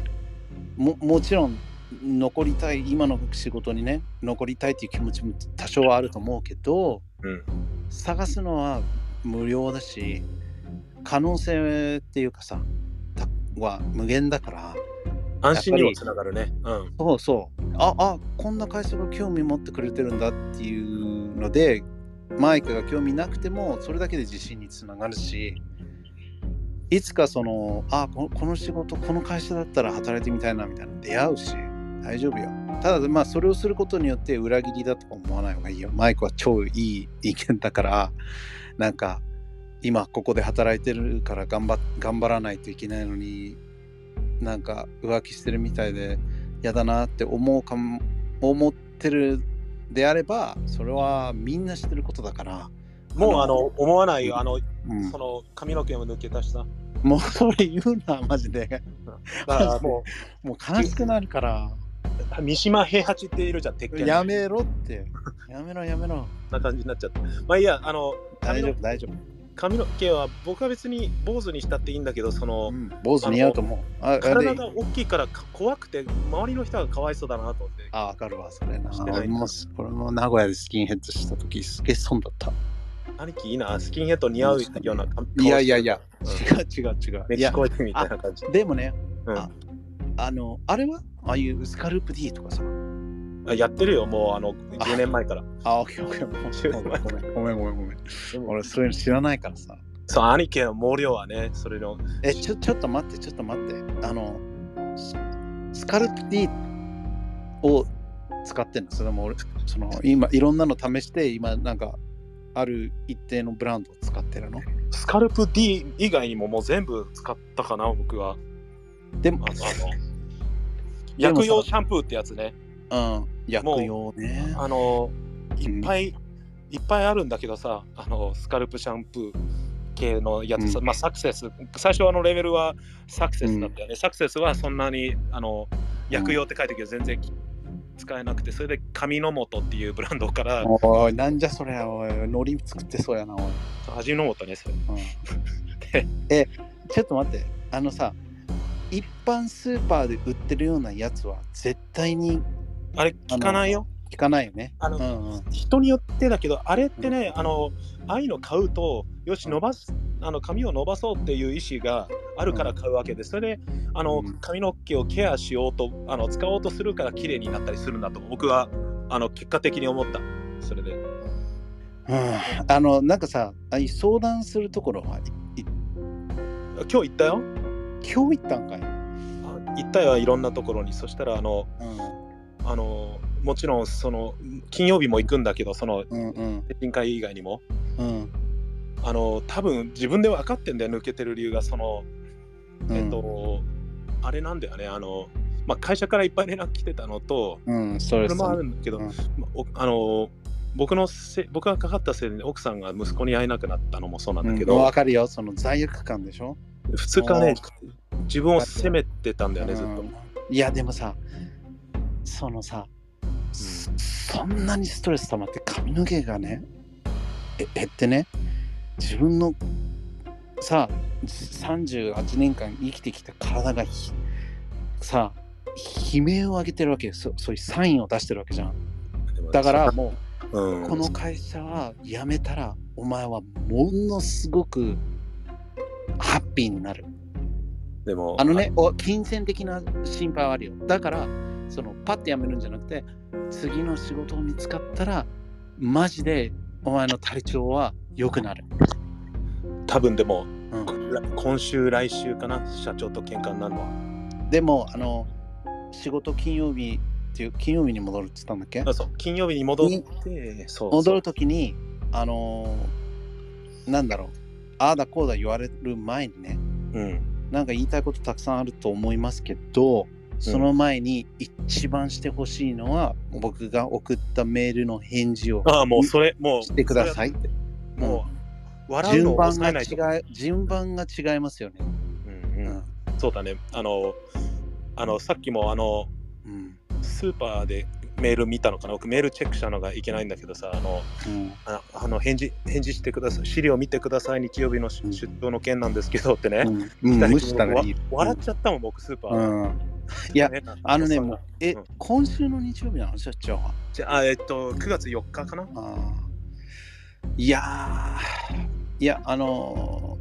ももちろん残りたい今の仕事にね残りたいっていう気持ちも多少はあると思うけどうん。探すのは無料だし可能性っていうかさたは無限だから安心にもつながるね。うん。そうそう。あ、あ、こんな会社が興味持ってくれてるんだっていうので、マイクが興味なくても、それだけで自信につながるし、いつかその、あ、ここの仕事、この会社だったら働いてみたいなみたいなの出会うし、大丈夫よ。ただ、まあ、それをすることによって裏切りだとか思わない方がいいよ。マイクは超いい意見だから、なんか、今ここで働いてるから頑張頑張らないといけないのになんか浮気してるみたいで嫌だなって思うかも思ってるであればそれはみんな知ってることだからもうあの思わないよ。あの、うんその髪の毛も抜けたしさ。もうそれ言うなマジでだからも <laughs> もう悲しくなるからう、三島平八っているじゃん、鉄拳。やめろって。やめろやめろ。な感じになっちゃった。まあいいや、あの、大丈夫大丈夫、髪の毛は僕は別に坊主にしたっていいんだけど、そのう、ん、坊主似合うと思う。体れが大きいからか怖くて、周りの人がかわいそうだなと思って。あわかるわそれな。俺も俺も名古屋でスキンヘッドした時すげえ損だった。兄貴いいな、スキンヘッド似合うような顔いやいやいや、うん。違う違う違う。メキシコ人みたいな感じ。でもねうん。ああのあれはああいうスカルプ D とかさあやってるよ、もうあの10年前から。あ、オッケーオッケー。ごめんごめんごめんごめん俺そういうの知らないからさ。そう、兄貴の毛量はね、それの。え、ちょ、ちょっと待って、ちょっと待って。あの、ススカルプ D を使ってんの？それとも俺、その、今、いろんなの試して、今、なんか、ある一定のブランドを使ってるの？スカルプ D 以外にももう全部使ったかな、僕は。でもあの薬用シャンプーってやつね。うん、薬用ね。あの、いっぱい、いっぱいあるんだけどさ、あの、スカルプシャンプー系のやつさ、うんまあ、サクセス、最初あのレベルはサクセスだったよね。サクセスはそんなに、あの、薬用って書いてるけど、全然使えなくて、それで紙の素っていうブランドから、おい、なんじゃそれ、おい、海苔作ってそうやな、おい。味の素ね、それ。うん、<laughs> え、ちょっと待って、あのさ、一般スーパーで売ってるようなやつは絶対にあれ、効かないよ？効かないよね。あのうんうん、人によってだけど、あれってね、あの、ああいうの買うと、よし、伸ばす、あの髪を伸ばそうっていう意思があるから買うわけで、それで、あのうん、髪の毛をケアしようと、あの、使おうとするから綺麗になったりするんだと、僕は、あの、結果的に思った。それで。うんあの、なんかさ、相談するところは、今日行ったよ。今日行ったんかい。あ行ったよ、いろんなところに。そしたら、あの、あの、もちろん、その、金曜日も行くんだけど、その、うんうん精神科医以外にも、うんあの、多分自分で分かってんだよ、抜けてる理由が、その、うん。えっと、あれなんだよね、あの、まあ、会社からいっぱい連絡来てたのと、うん。それもあるんだけど、うんまあの、僕のせ僕がかかったせいで奥さんが息子に会えなくなったのもそうなんだけうんど、わかるよ、その罪悪感でしょ2日ねお自分を責めてたんだよねずっと。うん。いや、でもさ、そのさ、そんなにストレス溜まって髪の毛がね、え減ってね、自分のさ、38年間生きてきた体がひさ、悲鳴を上げてるわけよ。そそういうサインを出してるわけじゃん。だからもう、う、この会社は辞めたら、お前はものすごくハッピーになる。でもあのね、お金銭的な心配はあるよ。だから、そのパッて辞めるんじゃなくて、次の仕事を見つかったら、マジでお前の体調は良くなる。多分でもうん、今週来週かな社長と喧嘩になるのはでも、あの、仕事金曜日っていう、金曜日に戻るって言ったんだっけ？あそう金曜日に戻ってそう戻るときに、あのーなんだろう、ああだこうだ言われる前にね、うん。なんか言いたいことたくさんあると思いますけど、その前に一番してほしいのは、僕が送ったメールの返事をああもうそれもうしてくださいって。もう笑う順番が違い、順番が違いますよね。うん。うん、そうだね。あのあのさっきもあのうん。スーパーでメール見たのかな？僕メールチェックしたのがいけないんだけどさあのうん。ああの返事返事してください資料見てください日曜日のうん出張の件なんですけどってね、うん。無視したらいい。わ笑っちゃったもん僕スーパー、うん。いや <laughs> ねあのね、もう、えうん、今週の日曜日なの？社長は？じゃあえっと9月4日かな？いやー、いや、あの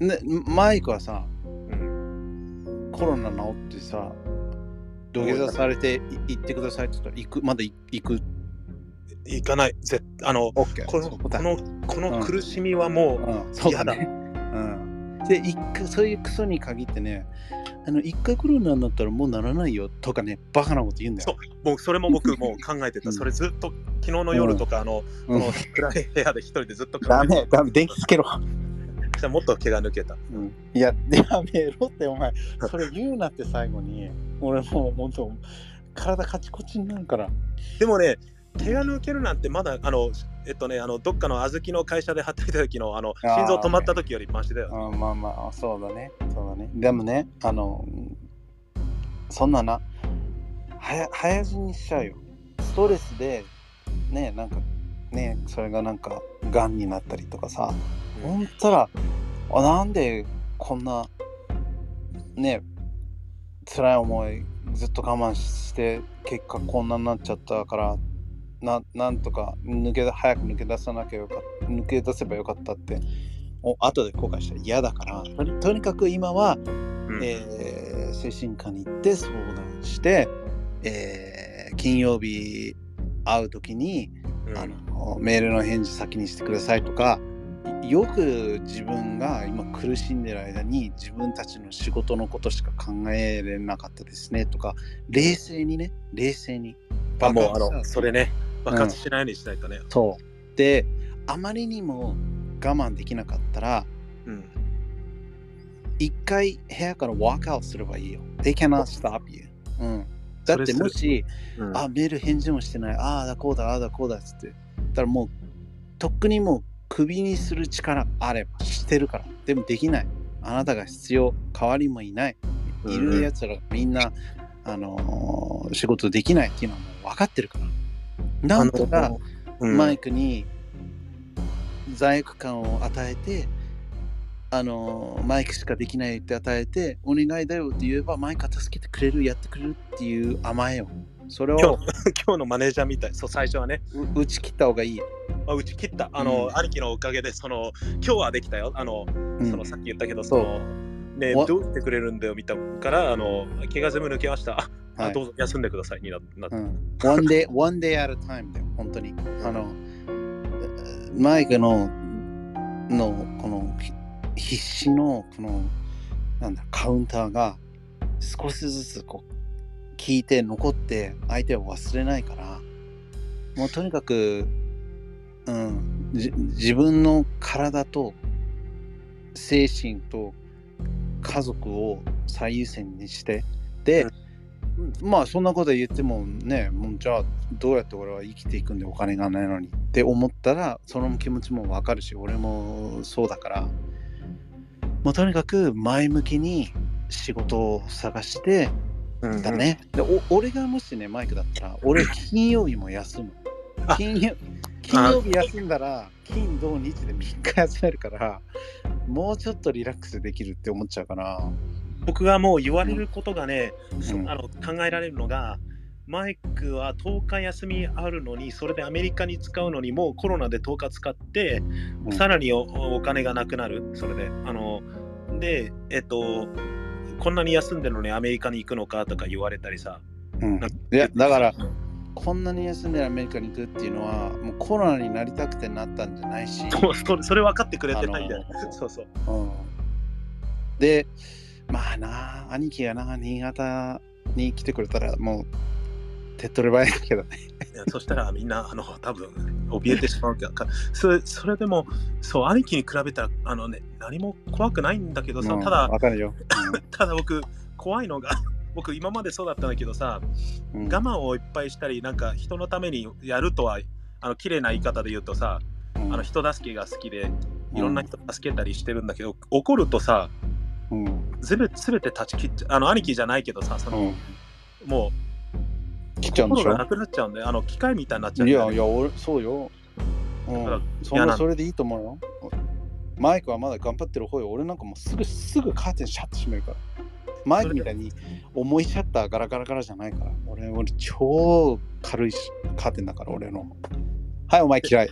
ーね、マイクはさ、うんコロナ治ってさ、土下座されてい行ってくださいって言ったら、行く、まだ行行く？行かない。ぜあの。このそこのこの苦しみはもう、うん、そうだね。うん、で一回、そういうクソに限ってね、あの、一回コロナになったらもうならないよとかね、バカなこと言うんだよ。もうそれも僕もう考えてた、う <laughs> んそれずっと昨日の夜とか、あのうん。この暗い部屋で一人でずっと考ダえてメ、ダメ、電気つけろ。たそしたらもっと毛が抜けた。うん、いや、やめろって、お前、それ言うなって最後に、俺もう本当、体カチコチになるから。でもね毛が抜けるなんてまだあのえっとねあのどっかの小豆の会社で働いた時のあの心臓止まった時よりマシだよ、あまあまあ、そうだね。そうだね。でもね、あの、そんなな、早早死にしちゃうよ。ストレスで、ね、なんか、ね、それがなんか、がんになったりとかさ、うんほんたら、あなんでこんな、ね、辛い思いずっと我慢して、結果こんなになっちゃったから、ななんとか抜け早く抜け出さなきゃよかった抜け出せばよかったってお後で後悔したら嫌だからとにとにかく今は、うん。えー精神科に行って相談して、えー金曜日会う時に、うん。あのメールの返事先にしてくださいとかよく自分が今苦しんでる間に自分たちの仕事のことしか考えれなかったですねとか冷静にね冷静に。あもうあのそれね爆発しないようにしないとね、そう。であまりにも我慢できなかったらうん。一回部屋から walk out すればいいよ。They cannot stop you、うん、だってもしうん。あ、メール返事もしてない。ああだこうだ、ああだこうだっつって。だからもう、とっくにもう、クビにする力あればしてるから。でもできない。あなたが必要。代わりもいない。うんいるやつらみんな、あのー仕事できないっていうのはもう分かってるから。なんとか、うんマイクに罪悪感を与えて、あのーマイクしかできないって与えて、お願いだよって言えば、マイクは助けてくれる、やってくれるっていう甘えよ。それを今日 <laughs> 今日のマネージャーみたいそう最初はねう打ち切った方がいいよ。あうち切った。あの、うん。兄貴のおかげでその今日はできたよ。あの、うん。そのさっき言ったけどそのねわ。どうしてくれるんだよみたいからあの毛が全部抜けました。はい。どうぞ休んでくださいにななって、うん、one day, one day at a time だよ、本当に。あの、マイクの、の、この、ひ必死の、この、なんだ、カウンターが少しずつこう、聞いて残って、相手を忘れないから、もうとにかく、うん、じ自分の体と精神と家族を最優先にして、で、うん。まあそんなこと言ってもねもうじゃあどうやって俺は生きていくんでお金がないのに。って思ったらその気持ちもわかるし俺もそうだから。もうとにかく前向きに仕事を探してうん。だね、でお俺がもしねマイクだったら俺金曜日も休む。あ。金曜金曜日休んだら金土日で3日休めるからもうちょっとリラックスできるって思っちゃうかな。僕がもう言われることがね、うん。あの考えられるのが、マイクは10日休みあるのに、それでアメリカに使うのに、もうコロナで10日使って、うん。さらにおお金がなくなる、それで。あので、えっと、こんなに休んでるのにアメリカに行くのかとか言われたりさ。うん。いやだからうんこんなに休んでアメリカに行くっていうのはもうコロナになりたくてなったんじゃないし、<laughs> そうそれそれ分かってくれてないんだよ。<laughs> そうそう。うん、でまあな兄貴がな新潟に来てくれたらもう手っ取り早いけどね。そしたらみんな、あの、多分怯えてしまうけど、かそれそれでも、そう、兄貴に比べたら、あのね、何も怖くないんだけどさ、うんただ、わかるよ、<laughs> ただ僕、怖いのが、僕、今までそうだったんだけどさ、うん。うん我慢をいっぱいしたり、なんか人のためにやるとは、あの綺麗な言い方で言うとさ、うん。あの人助けが好きで、いろんな人助けたりしてるんだけど、怒るとさ、うん。全て断ち切っちゃう、あの兄貴じゃないけどさ、その、うん。も来ちゃう、うんでしょ？なくなっちゃうんで、あの機械みたいになっちゃうねいやいや俺そうよ、うん、そ嫌なそれでいいと思うよ。マイクはまだ頑張ってる方よ。俺なんかもうすぐすぐカーテンシャッと閉めるからマイクみたいに重いシャッターガラガラガラじゃないから俺俺超軽いしカーテンだから俺の。はいお前嫌い。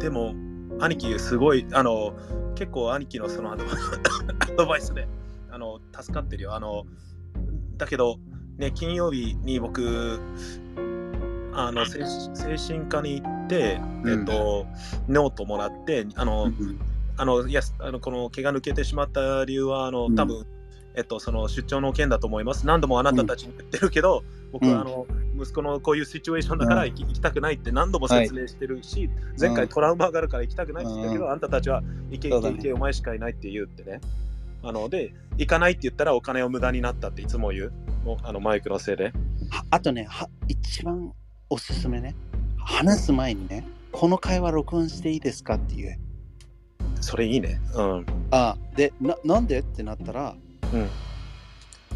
でも、兄貴、すごい、あの、結構兄貴のそのアドバイ <laughs> アドバイスで、あの、助かってるよ。あの、だけど、ね、金曜日に僕、あの、精精神科に行って、えっと、ノートもらって、あの、あの、いや、あのこの毛が抜けてしまった理由は、あの、うん。多分、えっと、その出張の件だと思います。何度もあなたたちに言ってるけど、僕うんはあの息子のこういうシチュエーションだから行き,、行きたくないって何度も説明してるし、前回トラウマがあるから行きたくないって言ったけど、うんあんたたちは行け行け行け、お前しかいないって言うってね。あので、行かないって言ったらお金を無駄になったっていつも言う。もうあのマイクのせいで。はあとねは一番おすすめね話す前にねこの会話録音していいですかって言えそれいいね。うん。あでななんでってなったらうん、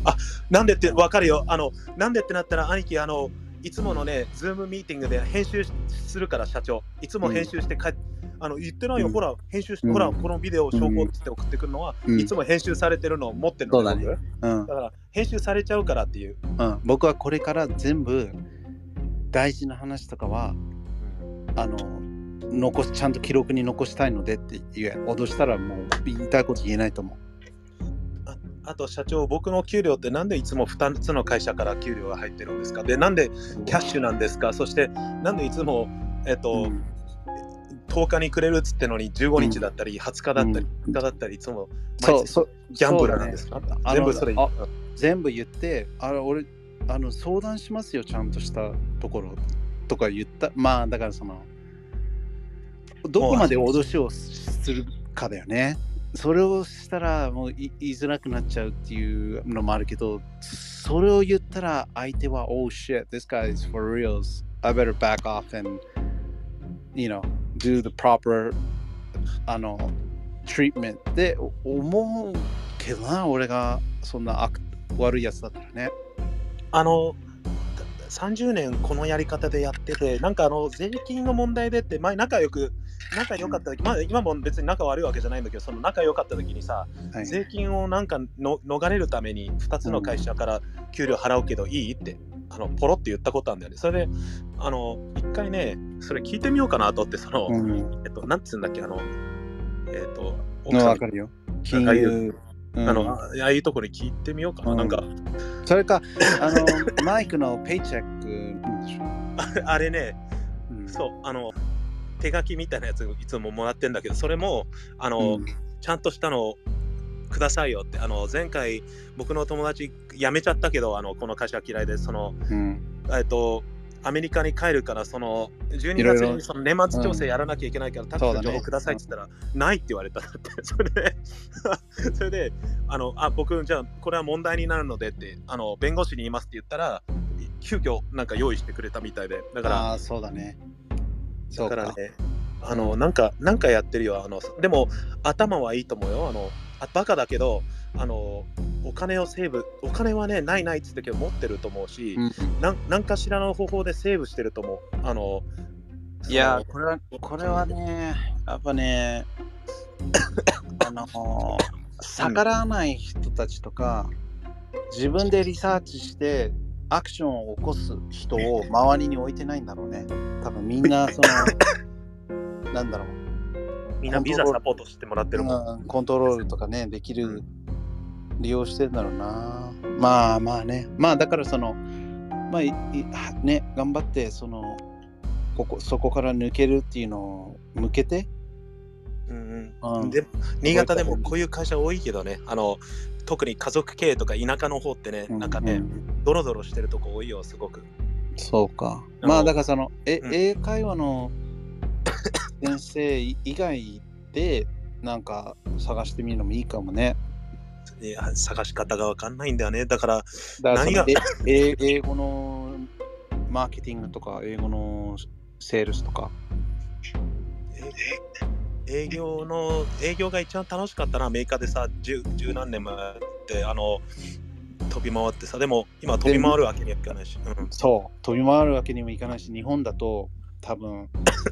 あなんでって分かるよ。あのなんでってなったら、兄貴、あのいつものね、ズームミーティングで編集するから、社長。いつも編集して帰っあの言ってないよ、うん。ほら、編集して、うん。ほら、このビデオを証拠って送ってくるのは、うん。いつも編集されてるのを持ってるの。だね。僕うん。だから、編集されちゃうからっていう。うん、僕はこれから全部大事な話とかはあの残すちゃんと記録に残したいのでって言え脅したらもう言いたいこと言えないと思あと、社長、僕の給料ってなんでいつも2つの会社から給料が入ってるんですか？で、なんでうキャッシュなんですか？そして、なんでいつも、えっと、うん10日にくれるっつってのに15日だったり、20日だったり、うん。2日だったり、いつも毎日ギャンブラーなんですか、あの全部それ。あ全部言ってあれ俺あの相談しますよちゃんとしたところ。とか言った。まあだからそのどこまで脅しをするかだよねそれをしたらもう言いづらくなっちゃうっていうのもあるけどそれを言ったら相手は Oh shit this guy is for reals. I better back off and you know do the proper あの treatment. で思うけどな俺がそんな悪悪いやつだったらね。あの30年このやり方でやってて、なんかあの税金の問題でって、前仲良く、仲良かった時、まあ今も別に仲悪いわけじゃないんだけど、その仲良かった時にさ、はい。税金をなんかの逃れるために2つの会社から給料払うけどいいって、あのポロって言ったことあるんだよね。それで、あの、一回ね、それ聞いてみようかなと思って、その、うん。えっと、なんつうんだっけ、あの、えっと、うん。わかるよ。金ああい融。うん。あの、あいうところに聞いてみようかな。うん。なんか、それかあのマイクのペイチェック <laughs> あれね、うん。そう、あの、手書きみたいなやついつももらってんだけど、それも、あの、うん。ちゃんとしたのをくださいよって、あの、前回、僕の友達辞めちゃったけど、あの、この会社嫌いで、その、うん。えっと、アメリカに帰るから、その12いろいろ。月にその年末調整やらなきゃいけないから、タクシーの情報くださいって言ったら、ないって言われたって。<laughs> それで、<laughs> それで、あの、あ、僕、じゃあ、これは問題になるのでって、あの、弁護士に言いますって言ったら、急遽なんか用意してくれたみたいで、だから、ああ、そうだね。だからね、あの、なんか、なんかやってるよ。あの、でも、頭はいいと思うよ。あの、あバカだけど、あの、お金をセーブ、お金はね、ないないって言ったけど、持ってると思うし、うんなんなんかしらの方法でセーブしてると思う。あの、いやこれは、これはね、やっぱね、あの、逆らわない人たちとか、自分でリサーチして、アクションを起こす人を周りに置いてないんだろうね。多分みんな、<laughs> その、なんだろう、みんなビザサポートしてもらってるもん。うんコントロールとかね、できる、利用してるんだろうな。まあまあね、まあだからその、まあいいね、頑張って、その、ここそこから抜けるっていうのを向けて、うんううん。ん、で新潟でもこういう会社多いけどね、あの特に家族経営とか田舎の方ってね、なんかね、うんドロドロしてるとこ多いよ、すごく。そうか。まあだからその、え、うん英会話の先生以外で、なんか探してみるのもいいかもね。いや探し方がわかんないんだよね。だから、だからその何がええ英語のマーケティングとか、英語のセールスとか。え営業の営業が一番楽しかったな、アメリカでさ、十十何年もやって、あの飛び回ってさ、でも今飛び回るわけにはいかないし。うん。そう、飛び回るわけにもいかないし、日本だと多分、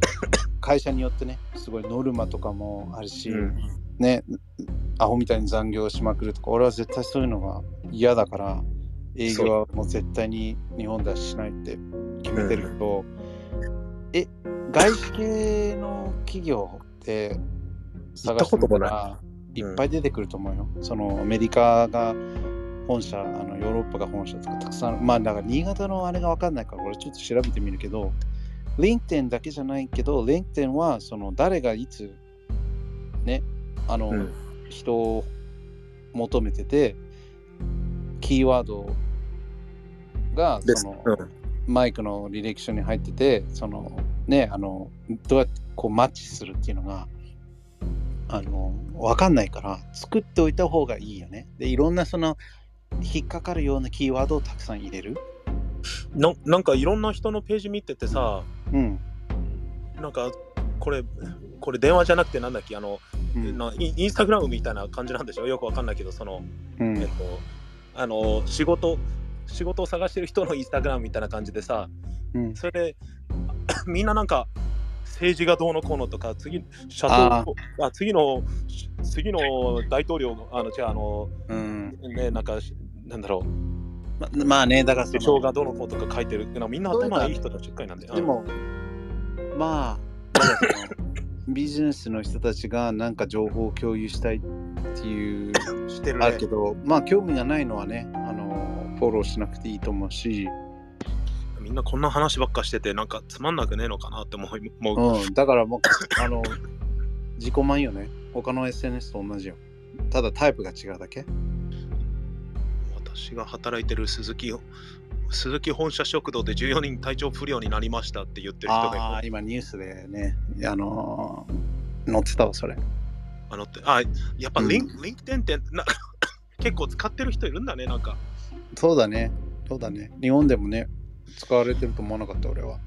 <coughs> 会社によってね、すごいノルマとかもあるし、うん。ね、アホみたいに残業しまくるとか、俺は絶対そういうのが嫌だから、営業はもう絶対に日本ではしないって決めてるけど、え、外資系の企業って探してみたらい。っぱい出てくると思うよ。そのアメリカが本社、あのヨーロッパが本社とかたくさん、まあだから新潟のあれが分かんないから、俺ちょっと調べてみるけど、LinkedIn だけじゃないけど、LinkedIn はその誰がいつ、ね、あの、うん。人を求めてて、キーワードがその、うん。マイクの履歴書に入ってて、そのね、あの、どうやってこうマッチするっていうのが、あの、わかんないから、作っておいた方がいいよね。で、いろんなその、引っかかるようなキーワードをたくさん入れる。ななんかいろんな人のページ見ててさ、うん。なんかこれ、これ電話じゃなくてなんだっけ、あの、うん。なインインスタグラムみたいな感じなんでしょ？よくわかんないけど、その、うんえっと、あの、仕事、仕事を探してる人のインスタグラムみたいな感じでさ、うんそれで、<laughs> みんななんか、政治がどうのこうのとか、次、社あ長、あ次の、次の大統領の、あの、違う、あの、うん。ね、なんか、なんだろう、ままあね、だからそ首相の、がどうのこうとか書いてる。みんな頭がいい人たちばっかりなんだよ。でも、まあ、ビジネスの人たちがなんか情報を共有したいっていう、うん、してるねあるけ。ど、まあ興味がないのはね、あの、フォローしなくていいと思うし、みんなこんな話ばっかしてて、なんかつまんなくねえのかなって思う。うん、だからもう、あの、自己満よね。他の SNS と同じよ。ただタイプが違うだけ。私が働いてる鈴木、鈴木本社食堂で14人体調不良になりましたって言ってる人が今ニュースでね、あの載ってたわ、それ。あのってあやっぱリン,、うリンクテンってな <coughs> 結構使ってる人いるんだね、なんか。そうだね。そうだね。日本でもね、使われてると思わなかった、俺は。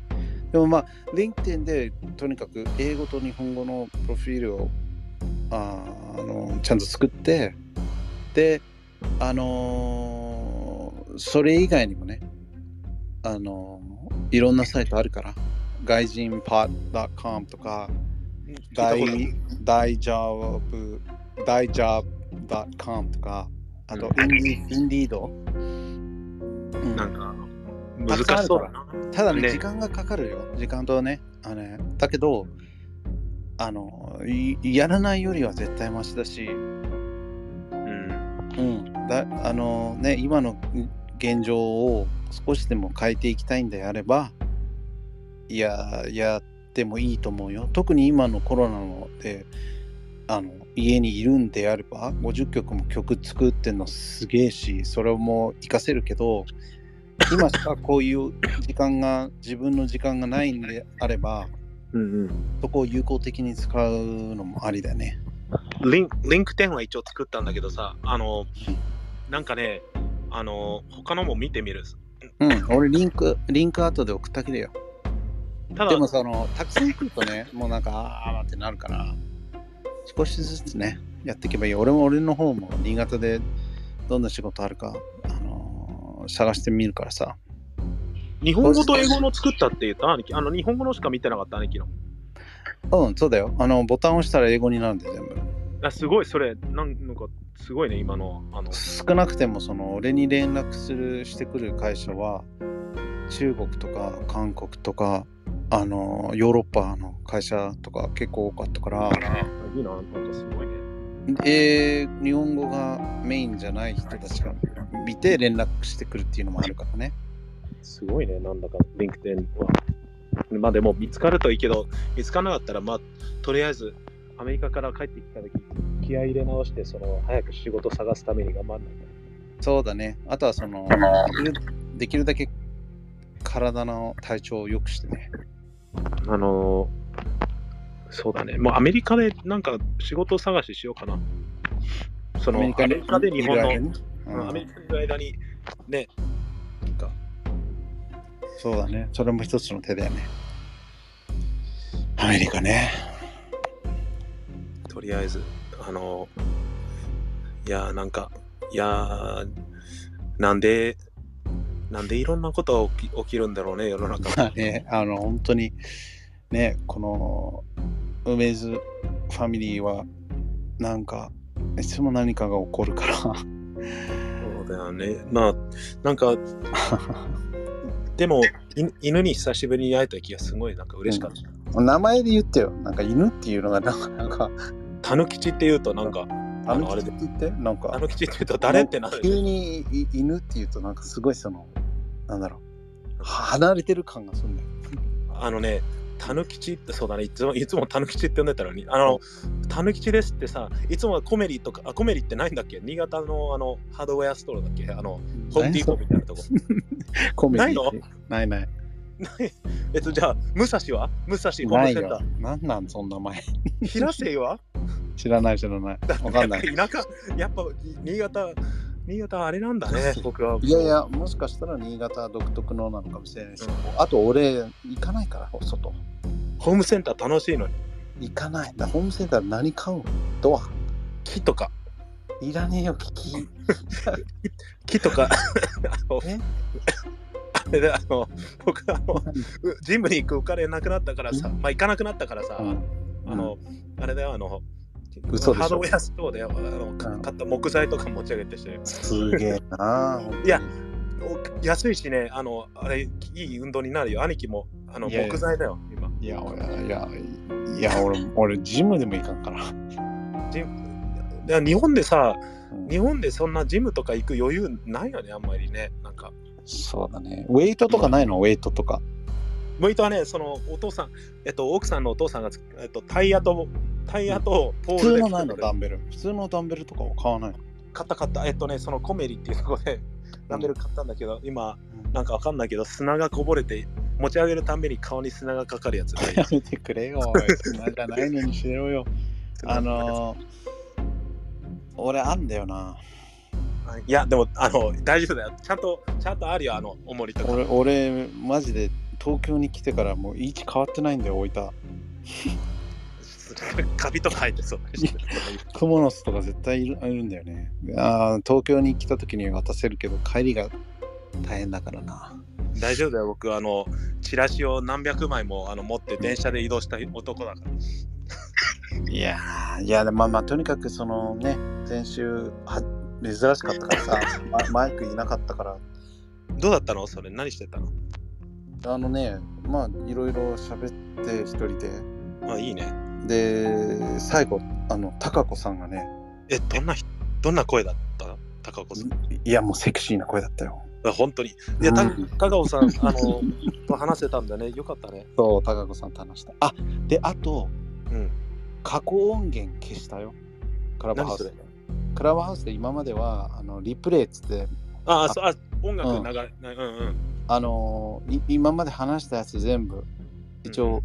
でもまあ、LinkedIn でとにかく英語と日本語のプロフィールをあーあのちゃんと作って、で、あのーそれ以外にもね、あのーいろんなサイトあるから、外人 pod.com とか、大大ジョブ、大ジョブ .com とか、あと、うインディインディード？うんなんか難しそうだな。ただねね時間がかかるよ。時間とね。あのねだけど、あのい、やらないよりは絶対マシだし、うんうん。だあのね、今の現状を少しでも変えていきたいんであれば、いや、やってもいいと思うよ。特に今のコロナので、あの家にいるんであれば50曲も曲作ってんのすげえしそれも活かせるけど今しかこういう時間が自分の時間がないんであればうんうん。そこを有効的に使うのもありだよね。リンリンク10は一応作ったんだけどさ、あの、なんかね、あの、他のも見てみる？うん、俺リンク、リンク後で送ってあげるよ。ただで、もその、たくさん来るとね、もうなんか、あーってなるから、少しずつね、やっていけばいい。俺も俺の方も新潟でどんな仕事あるか、あのー探してみるからさ。日本語と英語の作ったって言った？兄貴？あの、日本語のしか見てなかった？兄貴の。うん、そうだよ。あの、ボタンを押したら英語になるんだよ、全部。あすごい、それ、なんなんか、すごいね、今の。あの、少なくても、その、俺に連絡する、してくる会社は、中国とか韓国とか、あの、ヨーロッパの会社とか結構多かったから、いいな、なんかすごいね。で、日本語がメインじゃない人たちが見て連絡してくるっていうのもあるからね。すごいね、なんだか、リンク10は。まあでも、見つかるといいけど、見つからなかったら、まあ、とりあえず、アメリカから帰ってきたとき、気合い入れ直して、その、早く仕事探すために頑張んないそうだね。あとはその、できるだけ体の体調を良くしてね。と。あのー、そうだね。もうアメリカでなんか仕事探ししようかな。その、アメリカで日本の、いる間にうんアメリカにいる間に、ね、なんか、そうだね。それも一つの手だよね。アメリカね。とりあえず、あの、いやー、なんか、いやー、なんで、なんでいろんなことが起き起きるんだろうね、世の中。まあね、あの、本当に、ね、この、梅津ファミリーは、なんか、いつも何かが起こるから。そうだよね。まあ、なんか、<laughs> でも、い犬に久しぶりに会えた気がすごいなんか嬉しかった。名前で言ってよ。なんか犬っていうのが、なんか、なんか、たぬきちって言うと、なんか、あのあのあれであれで言って、なんかた、ぬきちって言うと誰ってなる。急にい犬っていうと、なんかすごいその、なんだろう、離れてる感がするんだよ。あのね、たぬきちってそうだね、いつもいつもたぬきちって呼んでたのに、あの、たぬきちですってさ、いつもはコメリとか、あ、コメリってないんだっけ？新潟のあのハードウェアストアだっけ？あの、ホームディーポーみたいなとこ。コメディないのないない。えっと、じゃあ、武蔵は？武蔵ホームセンタ。なんなんそんな前。ー。平瀬は？知らない知らない。わかんない。田舎、やっぱ新潟、新潟はあれなんだね、<laughs> 僕は。いやいや、もしかしたら新潟独特のなのかもしれないし、あと俺、行かないから、外。ホームセンター楽しいのに。行かない。だホームセンター何買う？のドア。木とか、いらねえよ、キキ。<laughs> 木とか、<laughs> あのえ？あれだ、あの、僕あの、うジムに行くお金なくなったからさ、まあ行かなくなったからさ、うんあの、あれだよ、あの、嘘でしょハードウェアストアであの買った木材とか持ち上げてして、すげえな。<laughs> いやお安いしね、あの、あれ、いい運動になるよ。兄貴も、あの、木材だよ、今。いや、いや、いや、俺、<laughs> 俺、ジムでも行かんから。ジムいや日本でさ、うん日本でそんなジムとか行く余裕ないよね、あんまりね。なんか。そうだね。ウェイトとかないの？ウェイトとか。もう一はね、そのお父さん、えっと、奥さんのお父さんがつ、えっと、タイヤと、タイヤとポールで普通のないのダンベル。普通のダンベルとかは買わないの？買った買った、えっとね、そのコメリっていうところでダンベル買ったんだけど、今、なんかわかんないけど、砂がこぼれて、持ち上げるたんびに顔に砂がかかるやつがやめてくれよ。砂じゃないのにしろよ。あのー、俺あんだよな。いや、でも、あの、大丈夫だよ。ちゃんと、ちゃんとあるよ、あの、重りとか。俺、俺、マジで東京に来てからもう位置変わってないんだよ、置いた。<laughs> カビとか生えてそうだし。クモの巣とか絶対いるいるんだよね。あー東京に来た時には渡せるけど、帰りが大変だからな。大丈夫だよ、僕、あの、チラシを何百枚もあの持って電車で移動した男だから。いやー、いや、でまあまあ、とにかくそのね、先週は珍しかったからさ、<laughs> ママイクいなかったから、どうだったの？それ、何してたの？あのね、まあ、いろいろ喋って一人で、あ、いいね。で、最後、あの、高子さんがね、え、どんな人、どんな声だった？高子さん。いや、もうセクシーな声だったよ。あ本当に？いや、たうん高尾さん、あの、と話せたんだね。よかったね。そう、高子さんと話した。あ、で、あと、うん。過去音源消したよ。クラブハウス何それ？クラブハウスで今までは、あのリプレイっつって、ああ、そうあ、音楽うん流れ、うんうん。あのい今まで話したやつ全部一応、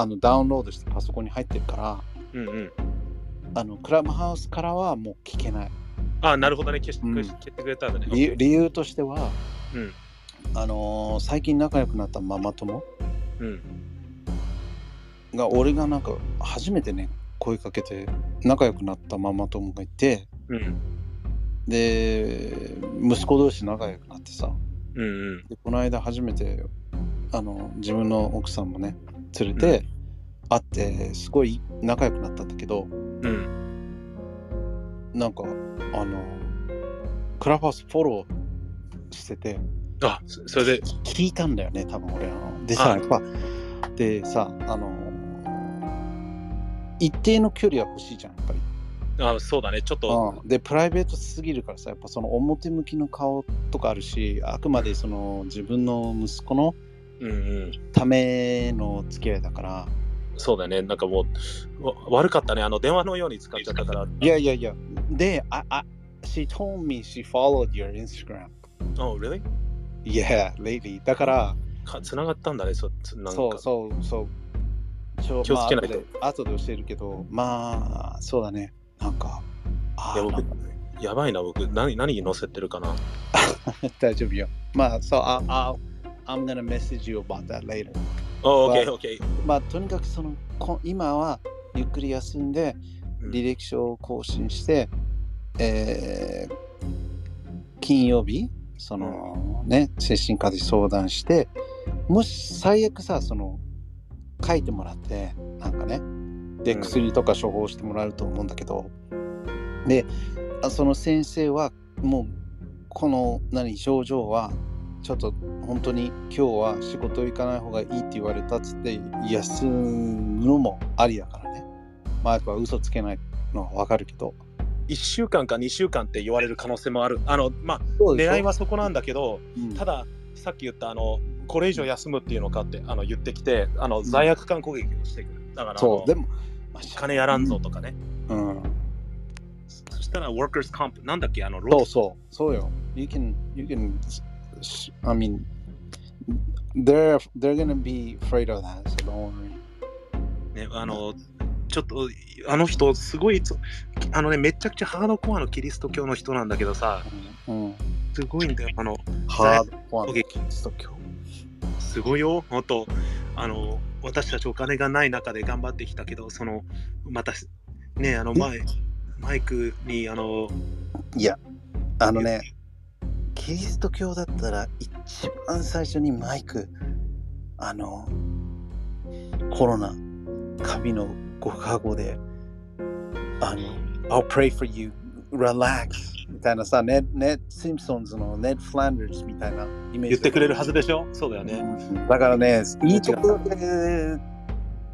あのダウンロードしてパソコンに入ってるからうんうん。あのクラブハウスからはもう聞けないあ、なるほどね。消して,、うん消してくれたんだね。理由理由としてはうん。あのー最近仲良くなったママ友うん。が俺がなんか初めてね声かけて仲良くなったママ友がいてうん。で息子同士仲良くなってさうんうん。でこの間初めてあの自分の奥さんもね連れて会ってすごい仲良くなったんだけどうん。なんかあのクラブハウスフォローしててあ、そそれで、聞いたんだよね多分俺あのであさやっぱでさあの一定の距離は欲しいじゃんやっぱりあそうだね。ちょっと、うんでプライベートすぎるからさやっぱその表向きの顔とかあるしあくまでその自分の息子のうんうん。ための付き合いだからそうだね。なんかもう、わ悪かったね。あの、電話のように使っちゃったから。いやいやいやでああ she told me she followed your Instagram Oh, really? yeah lately だからか繋がったんだね。そつなんかそうそうそうちょ気をつけないとまあ後で教えるけどまあそうだねなんかあいや僕やばいな、僕。何何に載せてるかな。<laughs> 大丈夫よまあそう I'll, I'll, I'm gonna message you about that later. Oh, OK, But- OK. まあとにかくそのこ今はゆっくり休んでうん。履歴書を更新して、えー金曜日そのね精神科で相談してもし最悪さその書いてもらってなんかねでうん薬とか処方してもらうと思うんだけど、であその先生はもうこの何症状はちょっと本当に今日は仕事行かない方がいいって言われたっつって休むのもありだからね。マークは嘘つけないのはわかるけど。1週間か2週間って言われる可能性もある。あの、まあ、狙いはそこなんだけど、うん。ただ、さっき言った、あの、これ以上休むっていうのかってあの言ってきて、あの罪悪感攻撃をしてくる。だから、そう。でも、まあ金やらんぞとかね。うん。そしたら、workers comp、なんだっけ、あの、そうそう。そうよ。You can you can I mean they're they're gonna be afraid of that so don't worry. ね、あの、ちょっと、あの人、すごいつ、あのね、めちゃくちゃハードコアのキリスト教の人なんだけどさ、うん。すごいんだよ。あの、ハードコアの攻キリスト教。すごいよ、もっと、あの、私たちお金がない中で頑張ってきたけど、その、また、ね、あの、前、マイクに、あの、いやあのねキリスト教だったら一番最初にマイクあのコロナ神のご加護であの I'll pray for you relax みたいなさネッシンプソンズのネッド・フランダーズみたいなイメージ言ってくれるはずでしょ？そうだよね。だからねいいところで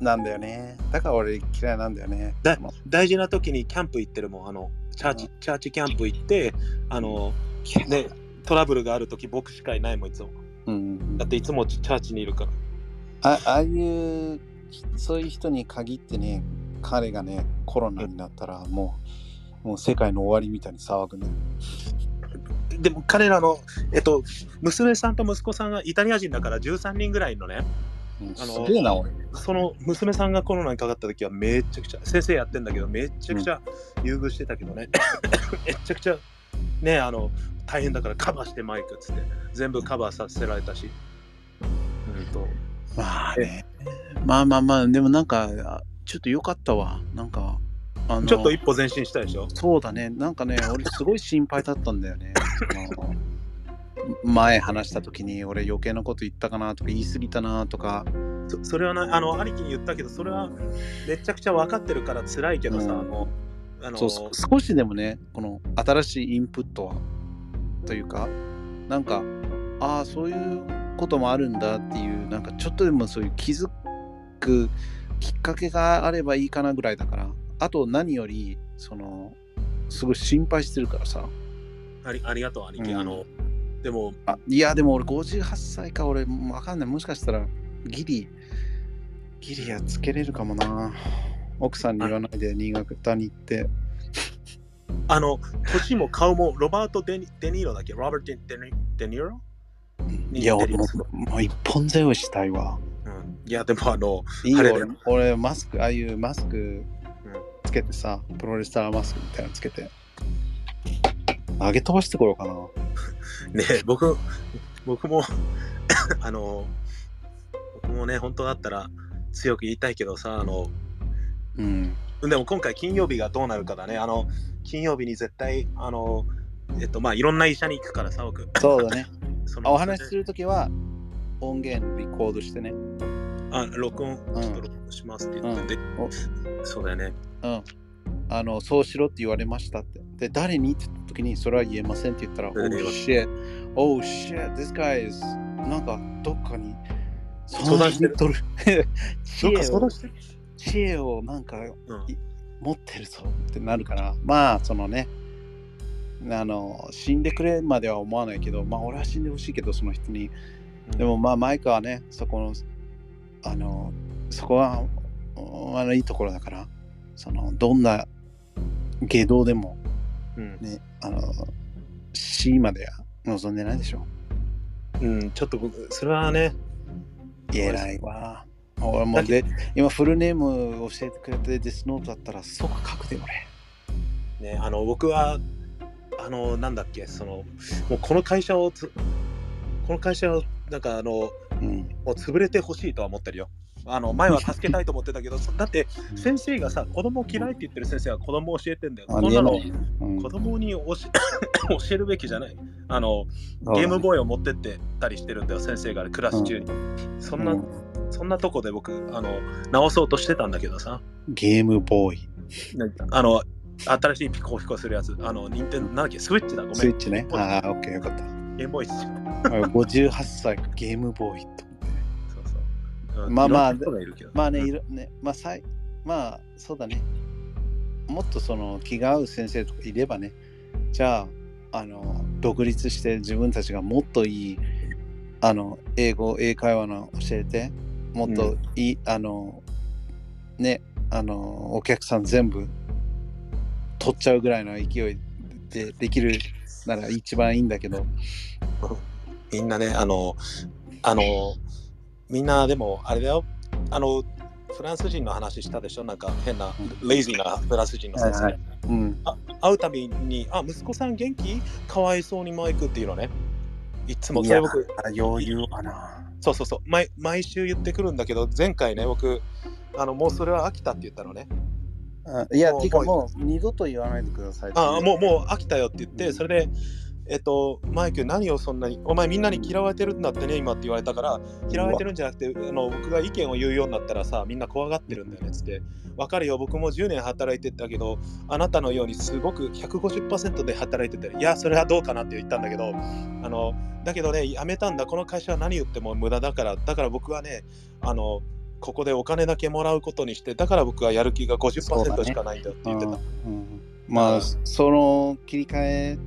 なんだよね。だから俺嫌いなんだよね。だ大事な時にキャンプ行ってるもん、あの、チャーチ、チャーチキャンプ行って、あの、ね、トラブルがある時僕しかいないもん、いつも。うんだっていつもチャーチにいるから。あああいうそういう人に限ってね彼がねコロナになったらもうもう世界の終わりみたいに騒ぐね。でも彼らの、えっと、娘さんと息子さんがイタリア人だから13人ぐらいのね、うんあのすげえな俺。その娘さんがコロナにかかった時はめちゃくちゃ、先生やってんだけど、めちゃくちゃ優遇してたけどね、<coughs> めちゃくちゃ、ね、あの、大変だからカバーしてマイクっつって、全部カバーさせられたし。うんと、まあね。まあまあまあでもなんかあちょっと良かったわ。なんかあのちょっと一歩前進したでしょ？そうだね。なんかね俺すごい心配だったんだよね。<laughs> 前話した時に俺余計なこと言ったかなとか言い過ぎたなとか。そそれはな、あの、兄貴に言ったけど、それはめちゃくちゃ分かってるから辛いけどさ、うん。あの、あのそうそ少しでもねこの新しいインプットはというかなんかああそういうこともあるんだっていうなんかちょっとでもそういう気づくきっかけがあればいいかなぐらいだからあと何よりそのすごい心配してるからさ。ありありがとう、兄貴。うん。あの、でも、あいやでも俺58歳か俺わかんない。もしかしたらギリギリやっつけれるかもな奥さんに言わないで新潟に行って。あの、年も顔もロバート・デニデニーロだっけ？ロバート・デニデニーロいや、俺ももう一本背負いしたいわ。うん。いや、でもあの、いいよ。あれだよ。俺、俺マスク、ああいうマスクつけてさ、プロレスターマスクみたいなのつけて、投げ飛ばしてこようかな。<laughs> ね僕、僕も、<coughs> あの、僕もね、本当だったら強く言いたいけどさ、あの、うん。でも今回金曜日がどうなるかだね。あの、金曜日に絶対、あの、えっと、まあ、いろんな医者に行くからさ、僕。そうだね。<laughs> そあお話しするときは、音源リコードしてね。あ、録音、んちょっと録音しますって言って、でそうだよね。うん。あの、そうしろって言われましたって。で、誰にって言ったときに、それは言えませんって言ったら、Oh 誰に言わ shit, oh shit, this guy is なんかどっかに相談してる相談してる？<laughs> 知恵をなんかうん持ってるぞってなるから、まあ、そのね、あの、死んでくれまでは思わないけど、まあ、俺は死んでほしいけど、その人に。でも、まあ、マイクはね、そこの、あの、そこは、あの、いいところだから、その、どんな下道でも、うん、ね、あの、死までは望んでないでしょ。うん、ちょっと僕、それはね、偉いわ。俺もうで、今フルネーム教えてくれてデスノートだったら即書くで俺。ね、あの、僕は、あの、なんだっけ、その、もうこの会社をつ、この会社を、なんかあの、うん。もう潰れてほしいとは思ってるよ。あの前は助けたいと思ってたけど、そだって先生がさ、子供嫌いって言ってる先生は子供を教えてんだよ。あこんなの子供に教え <coughs> 教えるべきじゃない。あのゲームボーイを持ってってたりしてるんだよ、先生がクラス中に。そんな、うんそんなとこで僕、あの直そうとしてたんだけどさ、ゲームボーイ。あの新しいピコピコするやつ、あの、任天堂なんだっけ、スイッチだ、ごめん。スイッチね。ああ、オッケーよかった。ゲームボーイっすよ。俺58歳がゲームボーイとまあまあまあね、うんいろね、まあさい、まあそうだね。もっとその気が合う先生とかいればね、じゃあ、あの、独立して自分たちがもっといい、あの、英語、英会話の教えて、もっといい、あの、ね、あの、お客さん全部取っちゃうぐらいの勢いでできるなら一番いいんだけど、みんなね、あの、あの、みんなでも、あれだよ、あの、フランス人の話したでしょ？なんか変な、レイジーなフランス人の先生。はいうん、会うたびに、あ、息子さん元気かわいそうにマイクっていうのね。いつも。それ僕、余裕かな。そうそうそう。毎、毎週言ってくるんだけど、前回ね、僕、あのもうそれは飽きたって言ったのね。あいや、もうてかもう二度と言わないでくださいってあもう、もう飽きたよって言って、それで、えっと、マイク、何をそんなに、お前みんなに嫌われてるんだってね、今って言われたから、嫌われてるんじゃなくて、あの僕が意見を言うようになったらさ、みんな怖がってるんだよねっつって、わかるよ、僕も10年働いてたけど、あなたのようにすごく150%で働いてて、いや、それはどうかなって言ったんだけど、あのだけどね、辞めたんだ、この会社は何言っても無駄だから、だから僕はね、あのここでお金だけもらうことにして、だから僕はやる気がそうだね50%しかないんだよって言ってた。うん。うん。まあ、その切り替え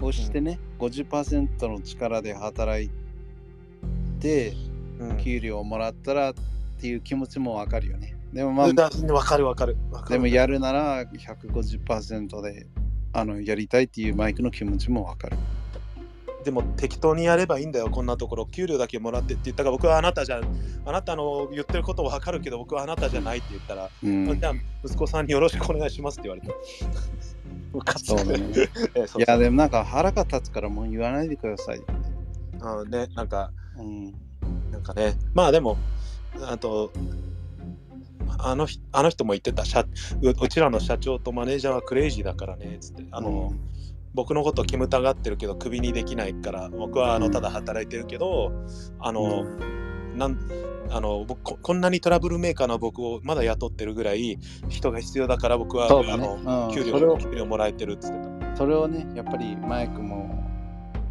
をしてね、50%の力で働いて、うん給料をもらったらっていう気持ちもわかるよね。でもまあ、だわかるわかる。わかるでもやるなら150%であのやりたいっていうマイクの気持ちもわかる。でも適当にやればいいんだよ、こんなところ。給料だけもらってって言ったから、僕はあなたじゃ、あなたの言ってることわかるけど、僕はあなたじゃないって言ったら、うんじゃあ息子さんによろしくお願いしますって言われた。そうだね。<laughs> いや、でもなんか腹が立つからもう言わないでください。あね、なんか、うん。なんかね、まあでも、あと、あの人あの人も言ってた社う、うちらの社長とマネージャーはクレイジーだからね、つって。あの、僕のことキムタがってるけどクビにできないから僕はあのうんただ働いてるけど、あの、なんあの僕ここんなにトラブルメーカーの僕をまだ雇ってるぐらい人が必要だから僕は、そうだあねうんの給料給料もらえてるっつってた。それをね、やっぱりマイクも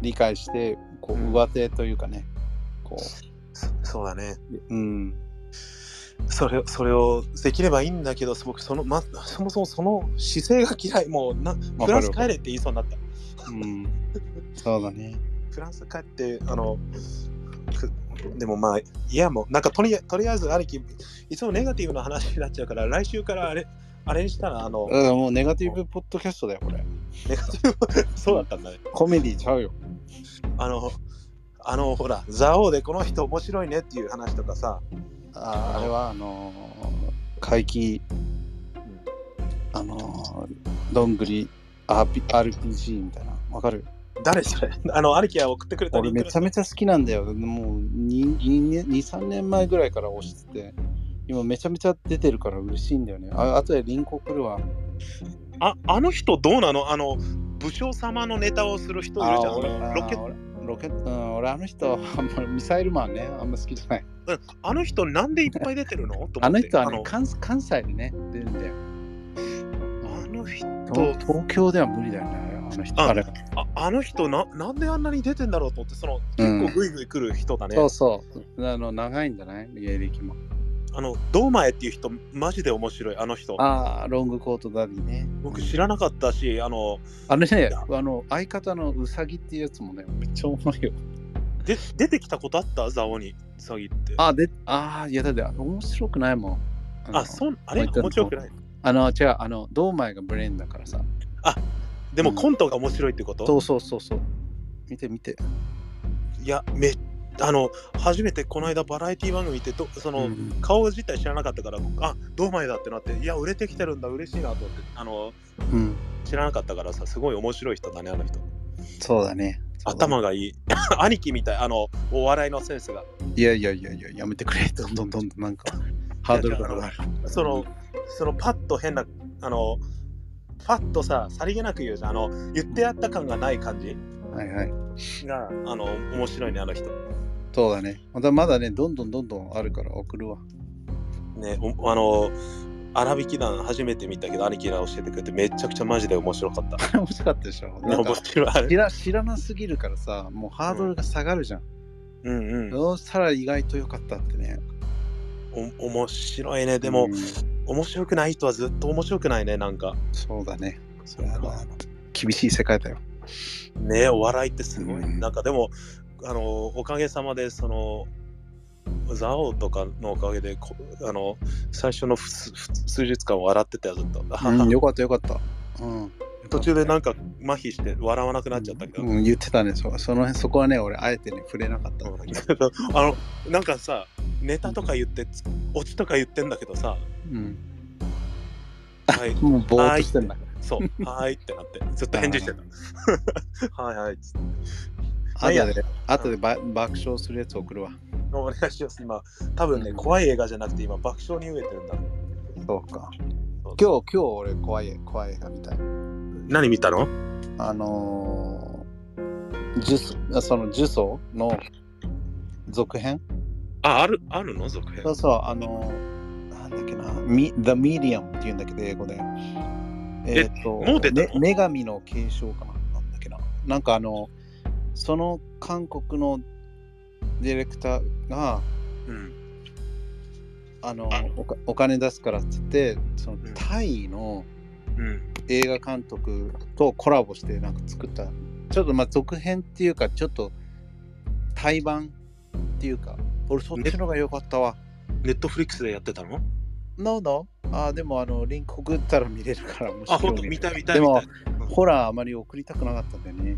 理解して、こううん上手というかね、こそそうだね。う、うん、それそれをできればいいんだけど僕その、ま、そもそもその姿勢が嫌いもうなフランス帰れって言いそうになった。うん、そうだね。<laughs> フランス帰ってあのくでもまあいやもうなんかとりあとりあえず兄貴いつもネガティブな話になっちゃうから来週からあれあれにしたら、あの、うんもうネガティブポッドキャストだよ、これ。ネガティブ <laughs> そうだったんだね。コメディちゃうよ。あの、あの、ほら、ザオでこの人面白いねっていう話とかさ、ああれは、あのー、怪奇、あのー、どんぐり RP RPG みたいな。わかる？誰それあの、兄貴が送ってくれた俺めちゃめちゃ好きなんだよ。もう2、2 3年前ぐらいから推してて、今めちゃめちゃ出てるから嬉しいんだよね。ああとでリンク送るわ。ああの人どうなの？あの、武将様のネタをする人いるじゃん。ロケあ俺ロケット、うん、俺あの人、あんまりミサイルマンね、あんま好きじゃない。うんあの人なんでいっぱい出てるの？あの人はねあの、関関西でね、出るんだよ。あの人東東京では無理だよね、あの人。ああれああの人な、なんであんなに出てんだろうと思って、そのうん結構グイグイ来る人だね。そうそう。あの長いんじゃない？芸歴も。あの、堂前っていう人、マジで面白い、あの人。ああ、ロングコートダディね。僕知らなかったし、あの、あのねや、あの相方のウサギっていうやつもね、めっちゃ面白いよ。で出てきたことあった？ザオに、ウサギって。あ、で、ああ、いやだって面白くないもん。のあ、そう、あれ？面白くない。あの、違う、あの、堂前がブレーンだからさ。でもうんコントが面白いってこと、そうそうそうそう。見て見て。いや、めあの、初めてこの間バラエティ番組見てど、その、うん顔自体知らなかったから、あ、堂前だってなって、いや、売れてきてるんだ、嬉しいなと思って、あの、うん、知らなかったからさ、すごい面白い人だね、あの人。そうだね。そうだね頭がいい。<laughs> 兄貴みたい、あの、お笑いのセンスが。いやいやいやいや、やめてくれ。どんどんどんどんなんか、ハードルが上がる。その、そのパッと変な、あの、パッとさ、さりげなく言うじゃん。あの、言ってやった感がない感じ？はいはい。が、あの、面白いね、あの人。そうだね。まだまだね、どんどんどんどんあるから送るわ。ね、おあの、荒引き団初めて見たけど、兄貴が教えてくれて、めちゃくちゃマジで面白かった。<laughs> 面白かったでしょ。面白い。知ら知らなすぎるからさ、もうハードルが下がるじゃん。うんうん。どうしたら意外と良かったってね。お面白いね。でも、うん面白くない人はずっと面白くないね、なんか。そうだね。それはまあ厳しい世界だよ。ね、お笑いってすごい。うんなんかでも、あの、おかげさまで、その、ザオとかのおかげで、こあの、最初の数日間笑ってたよ、ずっと。うん、よかったよかった。うん。途中でなんか麻痺して笑わなくなっちゃったけど。うん、言ってたねそ。その辺そこはね、俺、あえてね、触れなかったんだけど。<laughs> あの、なんかさ、ネタとか言って、つオチとか言ってんだけどさ、うん。はい、もうぼーっとしてんだ。そう、はーいってなって、ずっと返事してた。<laughs> はいはいっつって。後いやで、後でば爆笑するやつ送るわ。お願いします。今、多分ね、うん怖い映画じゃなくて、今、爆笑に飢えてるんだ。そうか。今日、今日俺、怖い、怖い映画見たい。何見たの？あのー、ジュス、あその呪詛の続編？あ、ある、あるの？続編そうそう、あのー、なんだっけな、Mi- The Medium っていうんだけど、英語で。えっ、と、もう出ね女神の継承かななんだっけな。なんかあの、その韓国のディレクターが、うん。あのあおかお金出すからって言って、そのんタイのうん。映画監督とコラボしてなんか作った、ちょっとまあ続編っていうか、ちょっと対版っていうか、俺そっちのが良かったわ。ネットフリックスでやってたの？No, no. あでもあのリンク送ったら見れるからもしあ、ほんと、見たい見たい見たい。ホラーあまり送りたくなかったんだよね。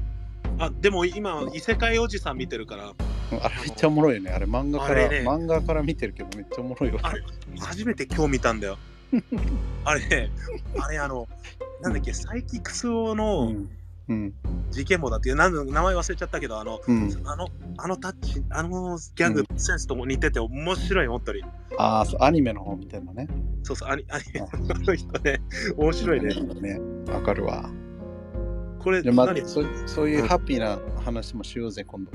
あ、でも今、異世界おじさん見てるから、あれめっちゃおもろいよね。あれ漫画から、ね漫画から見てるけどめっちゃおもろいよ。あれ初めて今日見たんだよ。あれね、あれあの、なんだっけ、サイキックス王うのん。うん。事件簿だっていう、名前忘れちゃったけど、あの、うん、あの、あのタッチ、あのギャグ、センスとも似てて面白い、本当に。ああ、そうアニメの方見てるのね。そうそう、アニアニメ、あの人ね、面白いね。ね。わかるわ。これ、でま何？そそういうハッピーな話もしようぜ、今度。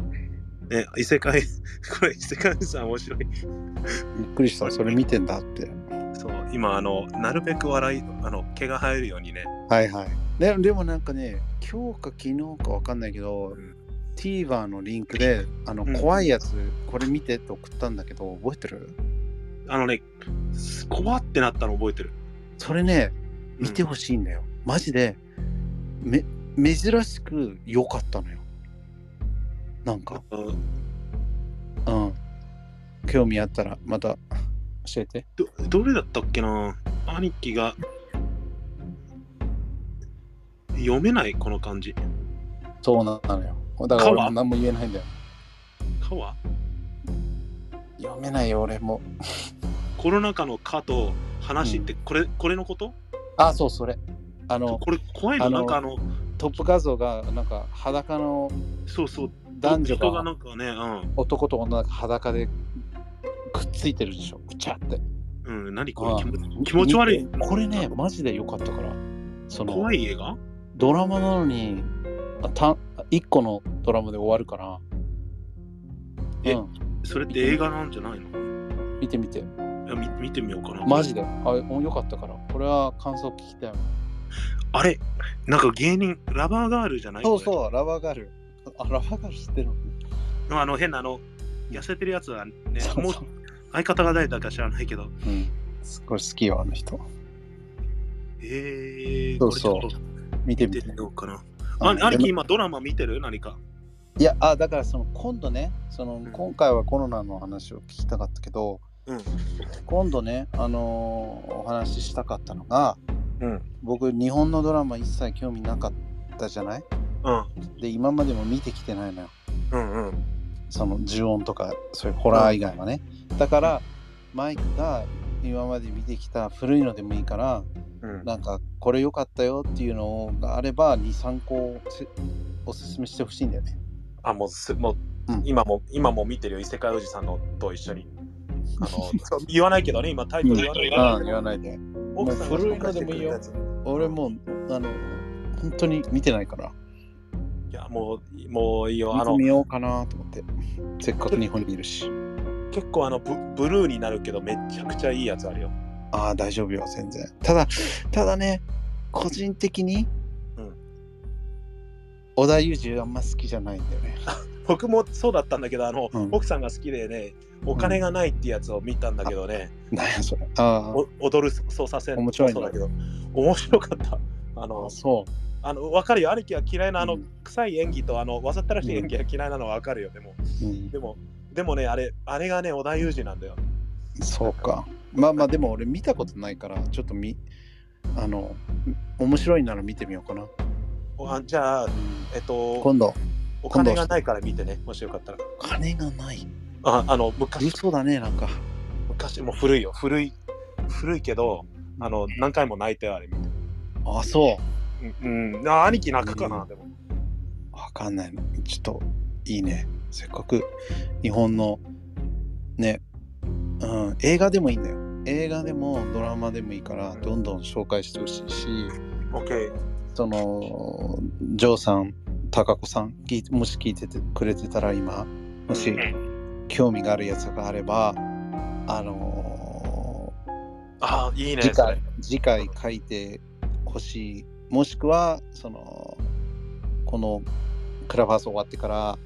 ね、異世界、<laughs> これ異世界さん面白い。びっくりした。それ見てんだって。そう、今、あの、なるべく笑い、あの、毛が生えるようにね、はいはい。ででもなんかね、今日か昨日かわかんないけど、うん TVer のリンクで、あの、うん怖いやつ、これ見てって送ったんだけど、覚えてる？あのね、怖ってなったの覚えてる。それね、見てほしいんだよ。マジで、め、珍しく良かったのよ。なんか、うんうん。興味あったら、また教えて。どどれだったっけな？兄貴が読めない？この漢字。そうなのよ。だから俺も何も言えないんだよ。川？読めないよ、俺も。<laughs> コロナ禍の蚊と話って、これ、これのこと？あ、そう、それ。あの、これ怖いの？なんかあの、トップ画像が、なんか裸のそうそう、男女人ががなんかね、男と女が裸でくっついてるでしょ、ぐちゃって。うん、うん、何これ？あ気持ち悪いこれね、マジで良かったから。その怖い映画？ドラマなのに、あた1個のドラマで終わるから。えうん、それって映画なんじゃないの？見てみて。いや見見てみようかな。マジで。あ、よかったから。これは感想聞きたい。あれ？なんか芸人、ラバーガールじゃない？そうそう、ラバーガール。あ、ラバーガール知ってるの？う。あの変なあの、痩せてるやつはね、そうもう相方が誰だか知らないけど。うん。すごい好きよ、あの人。えー、そうそう見てみてみ。ようかな。ああ兄貴今ドラマ見てる？何か。いや、あ、だからその今度ね、そのん今回はコロナの話を聞きたかったけど、うん。今度ね、あのーお話ししたかったのが、うん。僕、日本のドラマ一切興味なかったじゃない？うん。で、今までも見てきてないのよ。うんうん。その呪音とか、そういうホラー以外はね。だから、マイクが今まで見てきた古いのでもいいから、うん、なんかこれ良かったよっていうのがあれば、2、3個せおすすめしてほしいんだよね。あ、もうす、もう、うん今も、今も見てるよ。異世界おじさんのと一緒に。あの、<laughs> 言わないけどね、今タイトル言わないああ言わないで。奥さん古いのでもいいよ俺もう、あの、本当に見てないから、ついや、もう、もういいよ。あの見ようかなと思って。せっかく日本にいるし。結構あのブ、ブルーになるけど、めちゃくちゃいいやつあるよ。ああ、大丈夫よ、全然。ただ、ただね、個人的に、うん織田裕二あんま好きじゃないんだよね。<laughs> 僕もそうだったんだけど、あの、うん奥さんが好きでね、お金がないってやつを見たんだけどね、なんやそれ。あお踊る操作線面白いんだそうだけど、面白かった。ああの、そあの分かるよ、兄貴は嫌いなあの、うん臭い演技とあのわざとらしい演技が嫌いなのは分かるよ、でも。う。うん、でも、でもね、あれ、あれがね、織田裕二なんだよ。そうか。まあまあ、でも俺見たことないから、ちょっとみ、あの、面白いなら見てみようかな。おあじゃあ、えっと、今度、お金がないから見てね、もしよかったら。金がない。ああの昔、嘘だね、なんか。昔、もう古いよ、古い、古いけど、あの、何回も泣いてあれ見て。あ、そう。うん、うん、あ兄貴泣くかな、うんでも。わかんないの。ちょっといいね。せっかく日本のね、うん、映画でもいいんだよ。映画でもドラマでもいいから、どんどん紹介してほしいし、OK。その、ジョーさん、タカコさん、もし聞いててくれてたら今、もし興味があるやつがあれば、あのあいいね、ー次回次回書いてほしい。もしくは、その、このクラブハウス終わってから、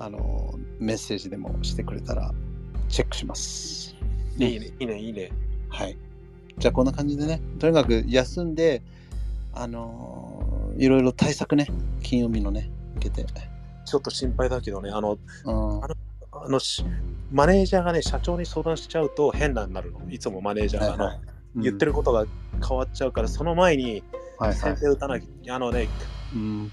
あのーメッセージでもしてくれたら、チェックします。いいね、いいね、いいね。はい。じゃあこんな感じでね、とにかく休んで、あのーいろいろ対策ね、金曜日のね、受けて。ちょっと心配だけどね、あの、うん、あのしマネージャーがね、社長に相談しちゃうと変なになるの。いつもマネージャーが、あのはいはい言ってることが変わっちゃうから、その前にはいはい先手打たなきゃ、あのね、うん、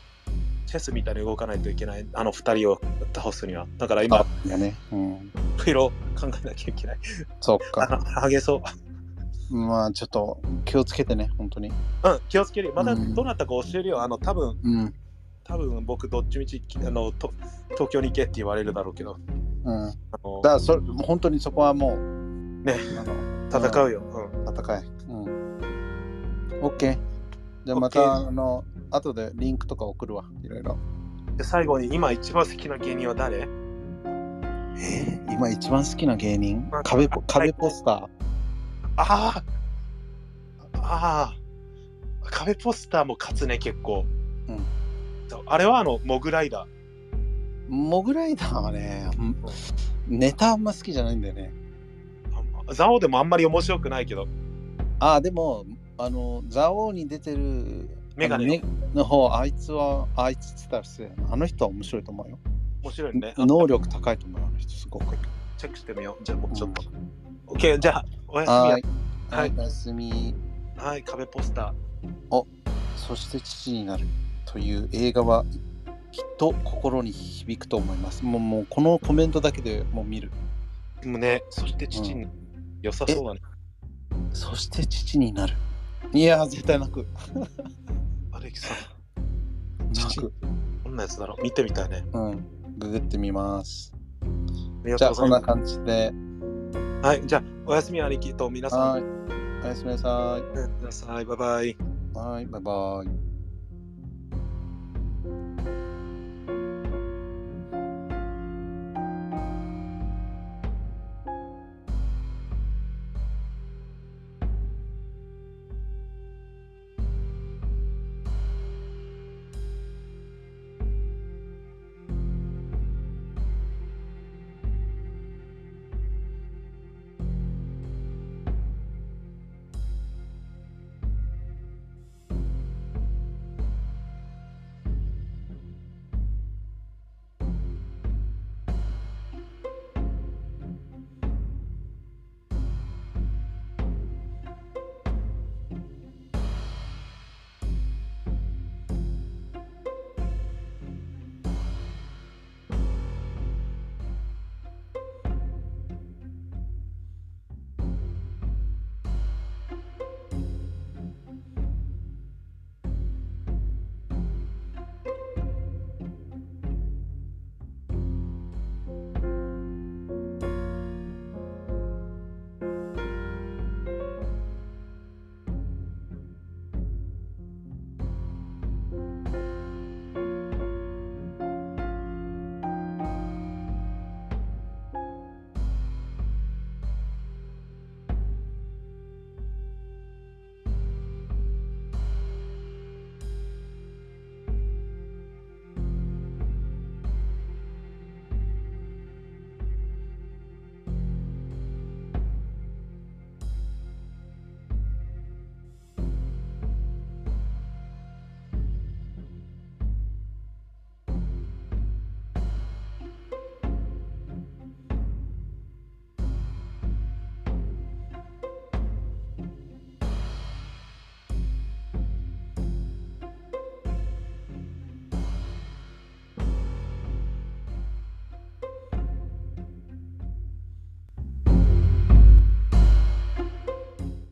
チェスみたいに動かないといけない、あの二人を倒すには。だから今あ、いやね、うん、いろいろ考えなきゃいけない。そっあか。のハゲそう。まあちょっと気をつけてね、本当に。うん、気をつけるよ。まだうんどなたか教えるよ。あの、多分うん、多分僕、どっちみちあのと東京に行けって言われるだろうけど、うん。あのだからそれ、本当にそこはもう、ね、あの戦うよ。うん戦い。うん。OK。じゃあまた、あの、後でリンクとか送るわ、いろいろ。で最後に、今一番好きな芸人は誰？え？ー今一番好きな芸人？あ壁ポはい。壁ポスター。ああああ壁ポスターも勝つね結構、うん。あれはあのモグライダー。モグライダーはね、うんネタあんま好きじゃないんだよね。あザオでもあんまり面白くないけど。ああ、でも、あの、ザオに出てるメガネあの方、あいつは、あいつっつったら失あの人は面白いと思うよ。面白いねあ <laughs> 能力高いと思うよ、あの人、すごく。チェックしてみようじゃあもうちょっと、OK じゃあおやすみやはい。ははいい、おやすみ。はい壁ポスターそして父になるという映画はきっと心に響くと思います。もうもうこのコメントだけでもう見る。でもね、そして父に、良さそうだね。そして父になる。いやー、絶対泣く。アレキさ。どんなやつだろう？見てみたいね。うん。ググってみます。じゃあ、とうございまこんな感じで。す。はい、じゃあ、おやすみ、兄貴と皆さん。はい。おやすみなさい。おやすみなさい。バイバイ。はい、バイバイ。